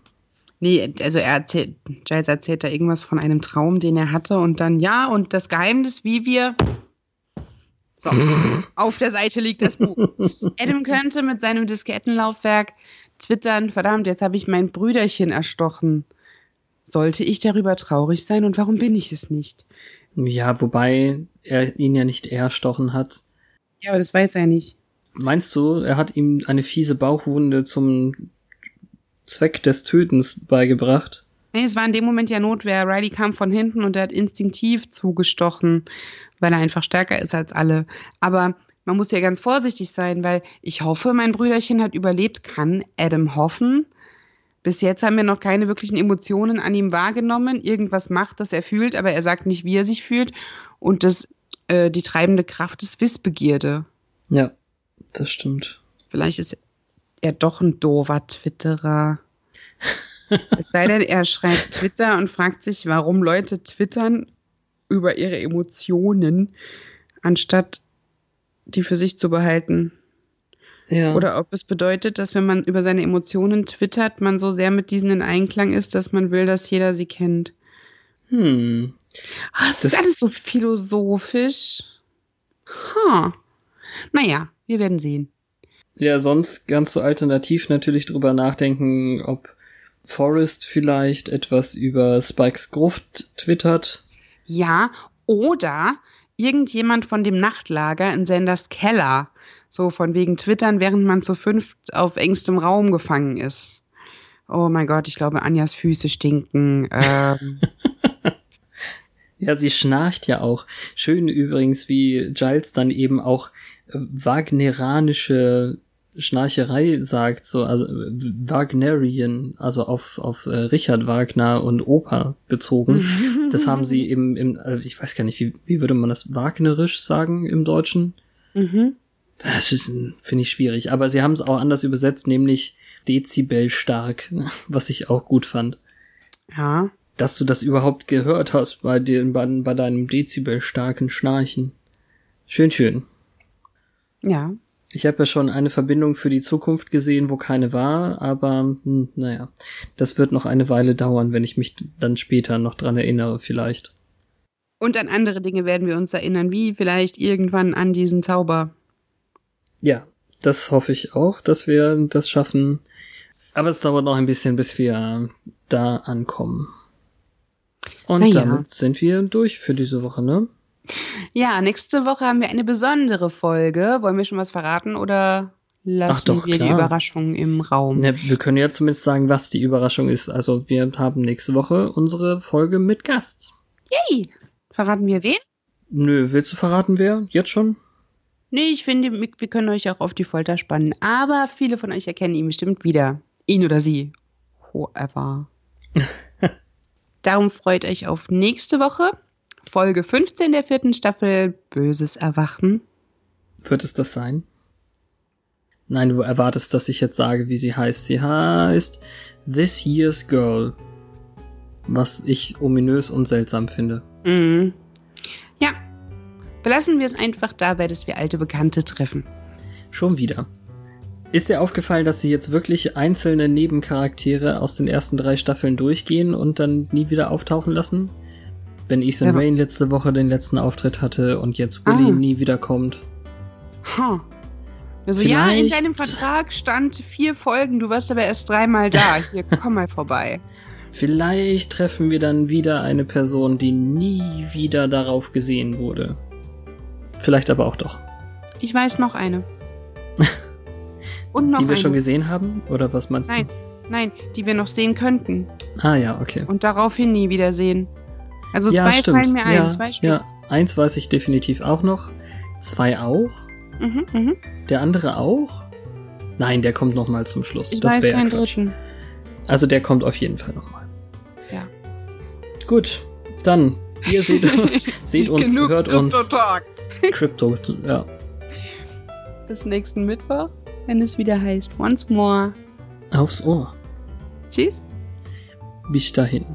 Nee, also er erzählt, Giles erzählt da irgendwas von einem Traum, den er hatte und dann, ja, und das Geheimnis, wie wir. So, auf der Seite liegt das Buch. Adam könnte mit seinem Diskettenlaufwerk twittern, verdammt, jetzt habe ich mein Brüderchen erstochen. Sollte ich darüber traurig sein und warum bin ich es nicht?
Ja, wobei er ihn ja nicht erstochen hat.
Ja, aber das weiß er nicht.
Meinst du, er hat ihm eine fiese Bauchwunde zum Zweck des Tötens beigebracht?
Nee, es war in dem Moment ja Notwehr. Riley kam von hinten und er hat instinktiv zugestochen, weil er einfach stärker ist als alle. Aber man muss ja ganz vorsichtig sein, weil ich hoffe, mein Brüderchen hat überlebt, kann Adam hoffen. Bis jetzt haben wir noch keine wirklichen Emotionen an ihm wahrgenommen. Irgendwas macht, das er fühlt, aber er sagt nicht, wie er sich fühlt. Und das, äh, die treibende Kraft ist Wissbegierde.
Ja, das stimmt.
Vielleicht ist er doch ein doofer Twitterer. es sei denn, er schreibt Twitter und fragt sich, warum Leute twittern über ihre Emotionen, anstatt die für sich zu behalten. Ja. Oder ob es bedeutet, dass wenn man über seine Emotionen twittert, man so sehr mit diesen in Einklang ist, dass man will, dass jeder sie kennt.
Hm.
Oh, das, das ist alles so philosophisch. Huh. Naja, wir werden sehen.
Ja, sonst ganz so alternativ natürlich drüber nachdenken, ob Forrest vielleicht etwas über Spikes Gruft twittert.
Ja, oder irgendjemand von dem Nachtlager in Senders Keller. So von wegen Twittern, während man zu fünft auf engstem Raum gefangen ist. Oh mein Gott, ich glaube, Anjas Füße stinken. Ähm.
ja, sie schnarcht ja auch. Schön übrigens, wie Giles dann eben auch wagneranische Schnarcherei sagt, so, also Wagnerian, also auf, auf äh, Richard Wagner und Oper bezogen. das haben sie im, im äh, ich weiß gar nicht, wie, wie würde man das wagnerisch sagen im Deutschen?
Mhm.
Das ist, finde ich, schwierig. Aber sie haben es auch anders übersetzt, nämlich Dezibel stark, was ich auch gut fand.
Ja.
Dass du das überhaupt gehört hast bei, dir, bei, bei deinem Dezibel starken Schnarchen. Schön, schön.
Ja.
Ich habe ja schon eine Verbindung für die Zukunft gesehen, wo keine war, aber hm, naja, das wird noch eine Weile dauern, wenn ich mich dann später noch dran erinnere, vielleicht.
Und an andere Dinge werden wir uns erinnern, wie vielleicht irgendwann an diesen Zauber.
Ja, das hoffe ich auch, dass wir das schaffen. Aber es dauert noch ein bisschen, bis wir da ankommen. Und ja. damit sind wir durch für diese Woche, ne?
Ja, nächste Woche haben wir eine besondere Folge. Wollen wir schon was verraten oder lassen doch, wir klar. die Überraschung im Raum?
Ja, wir können ja zumindest sagen, was die Überraschung ist. Also wir haben nächste Woche unsere Folge mit Gast.
Yay! Verraten wir wen?
Nö, willst du verraten, wer? Jetzt schon?
Nee, ich finde, wir wir können euch auch auf die Folter spannen. Aber viele von euch erkennen ihn bestimmt wieder. Ihn oder sie. Whoever. Darum freut euch auf nächste Woche. Folge 15 der vierten Staffel Böses Erwachen.
Wird es das sein? Nein, du erwartest, dass ich jetzt sage, wie sie heißt. Sie heißt This Year's Girl. Was ich ominös und seltsam finde.
Mhm. Ja. Belassen wir es einfach dabei, dass wir alte Bekannte treffen.
Schon wieder. Ist dir aufgefallen, dass sie jetzt wirklich einzelne Nebencharaktere aus den ersten drei Staffeln durchgehen und dann nie wieder auftauchen lassen? Wenn Ethan
Ja,
Wayne letzte Woche den letzten Auftritt hatte und jetzt Willy
Ah.
nie wiederkommt.
Ha. Also ja, in deinem Vertrag stand vier Folgen, du warst aber erst dreimal da. Hier, komm mal vorbei.
Vielleicht treffen wir dann wieder eine Person, die nie wieder darauf gesehen wurde. Vielleicht aber auch doch.
Ich weiß noch eine. Und noch
die wir
eine.
schon gesehen haben? Oder was meinst
Nein, nein, die wir noch sehen könnten
du? Ah ja, okay.
und daraufhin nie wieder sehen. Also
ja,
zwei
stimmt.
fallen mir ein,
ja,
zwei Stück.
ja, eins weiß ich definitiv auch noch. Zwei auch.
Mhm, mhm.
Der andere auch? Nein, der kommt noch mal zum Schluss.
Ich
das wäre Quatsch.
dritten.
Also der kommt auf jeden Fall noch mal.
Ja.
Gut, dann ihr seht, seht uns,
Genug
hört uns. Crypto, ja.
Bis nächsten Mittwoch, wenn es wieder heißt Once More.
Aufs Ohr.
Tschüss.
Bis dahin.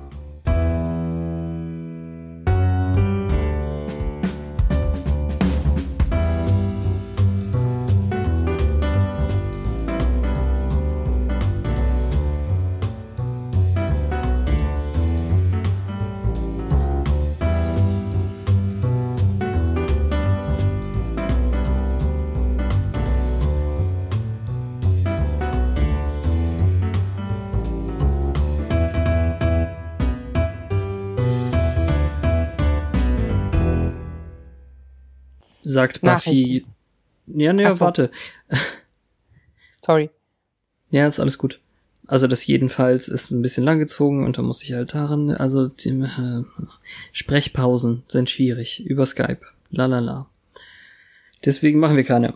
Sagt Buffy. Ja, nee,
so.
warte.
Sorry.
Ja, ist alles gut. Also das jedenfalls ist ein bisschen langgezogen und da muss ich halt daran, also die, äh, Sprechpausen sind schwierig über Skype. La la la. Deswegen machen wir keine.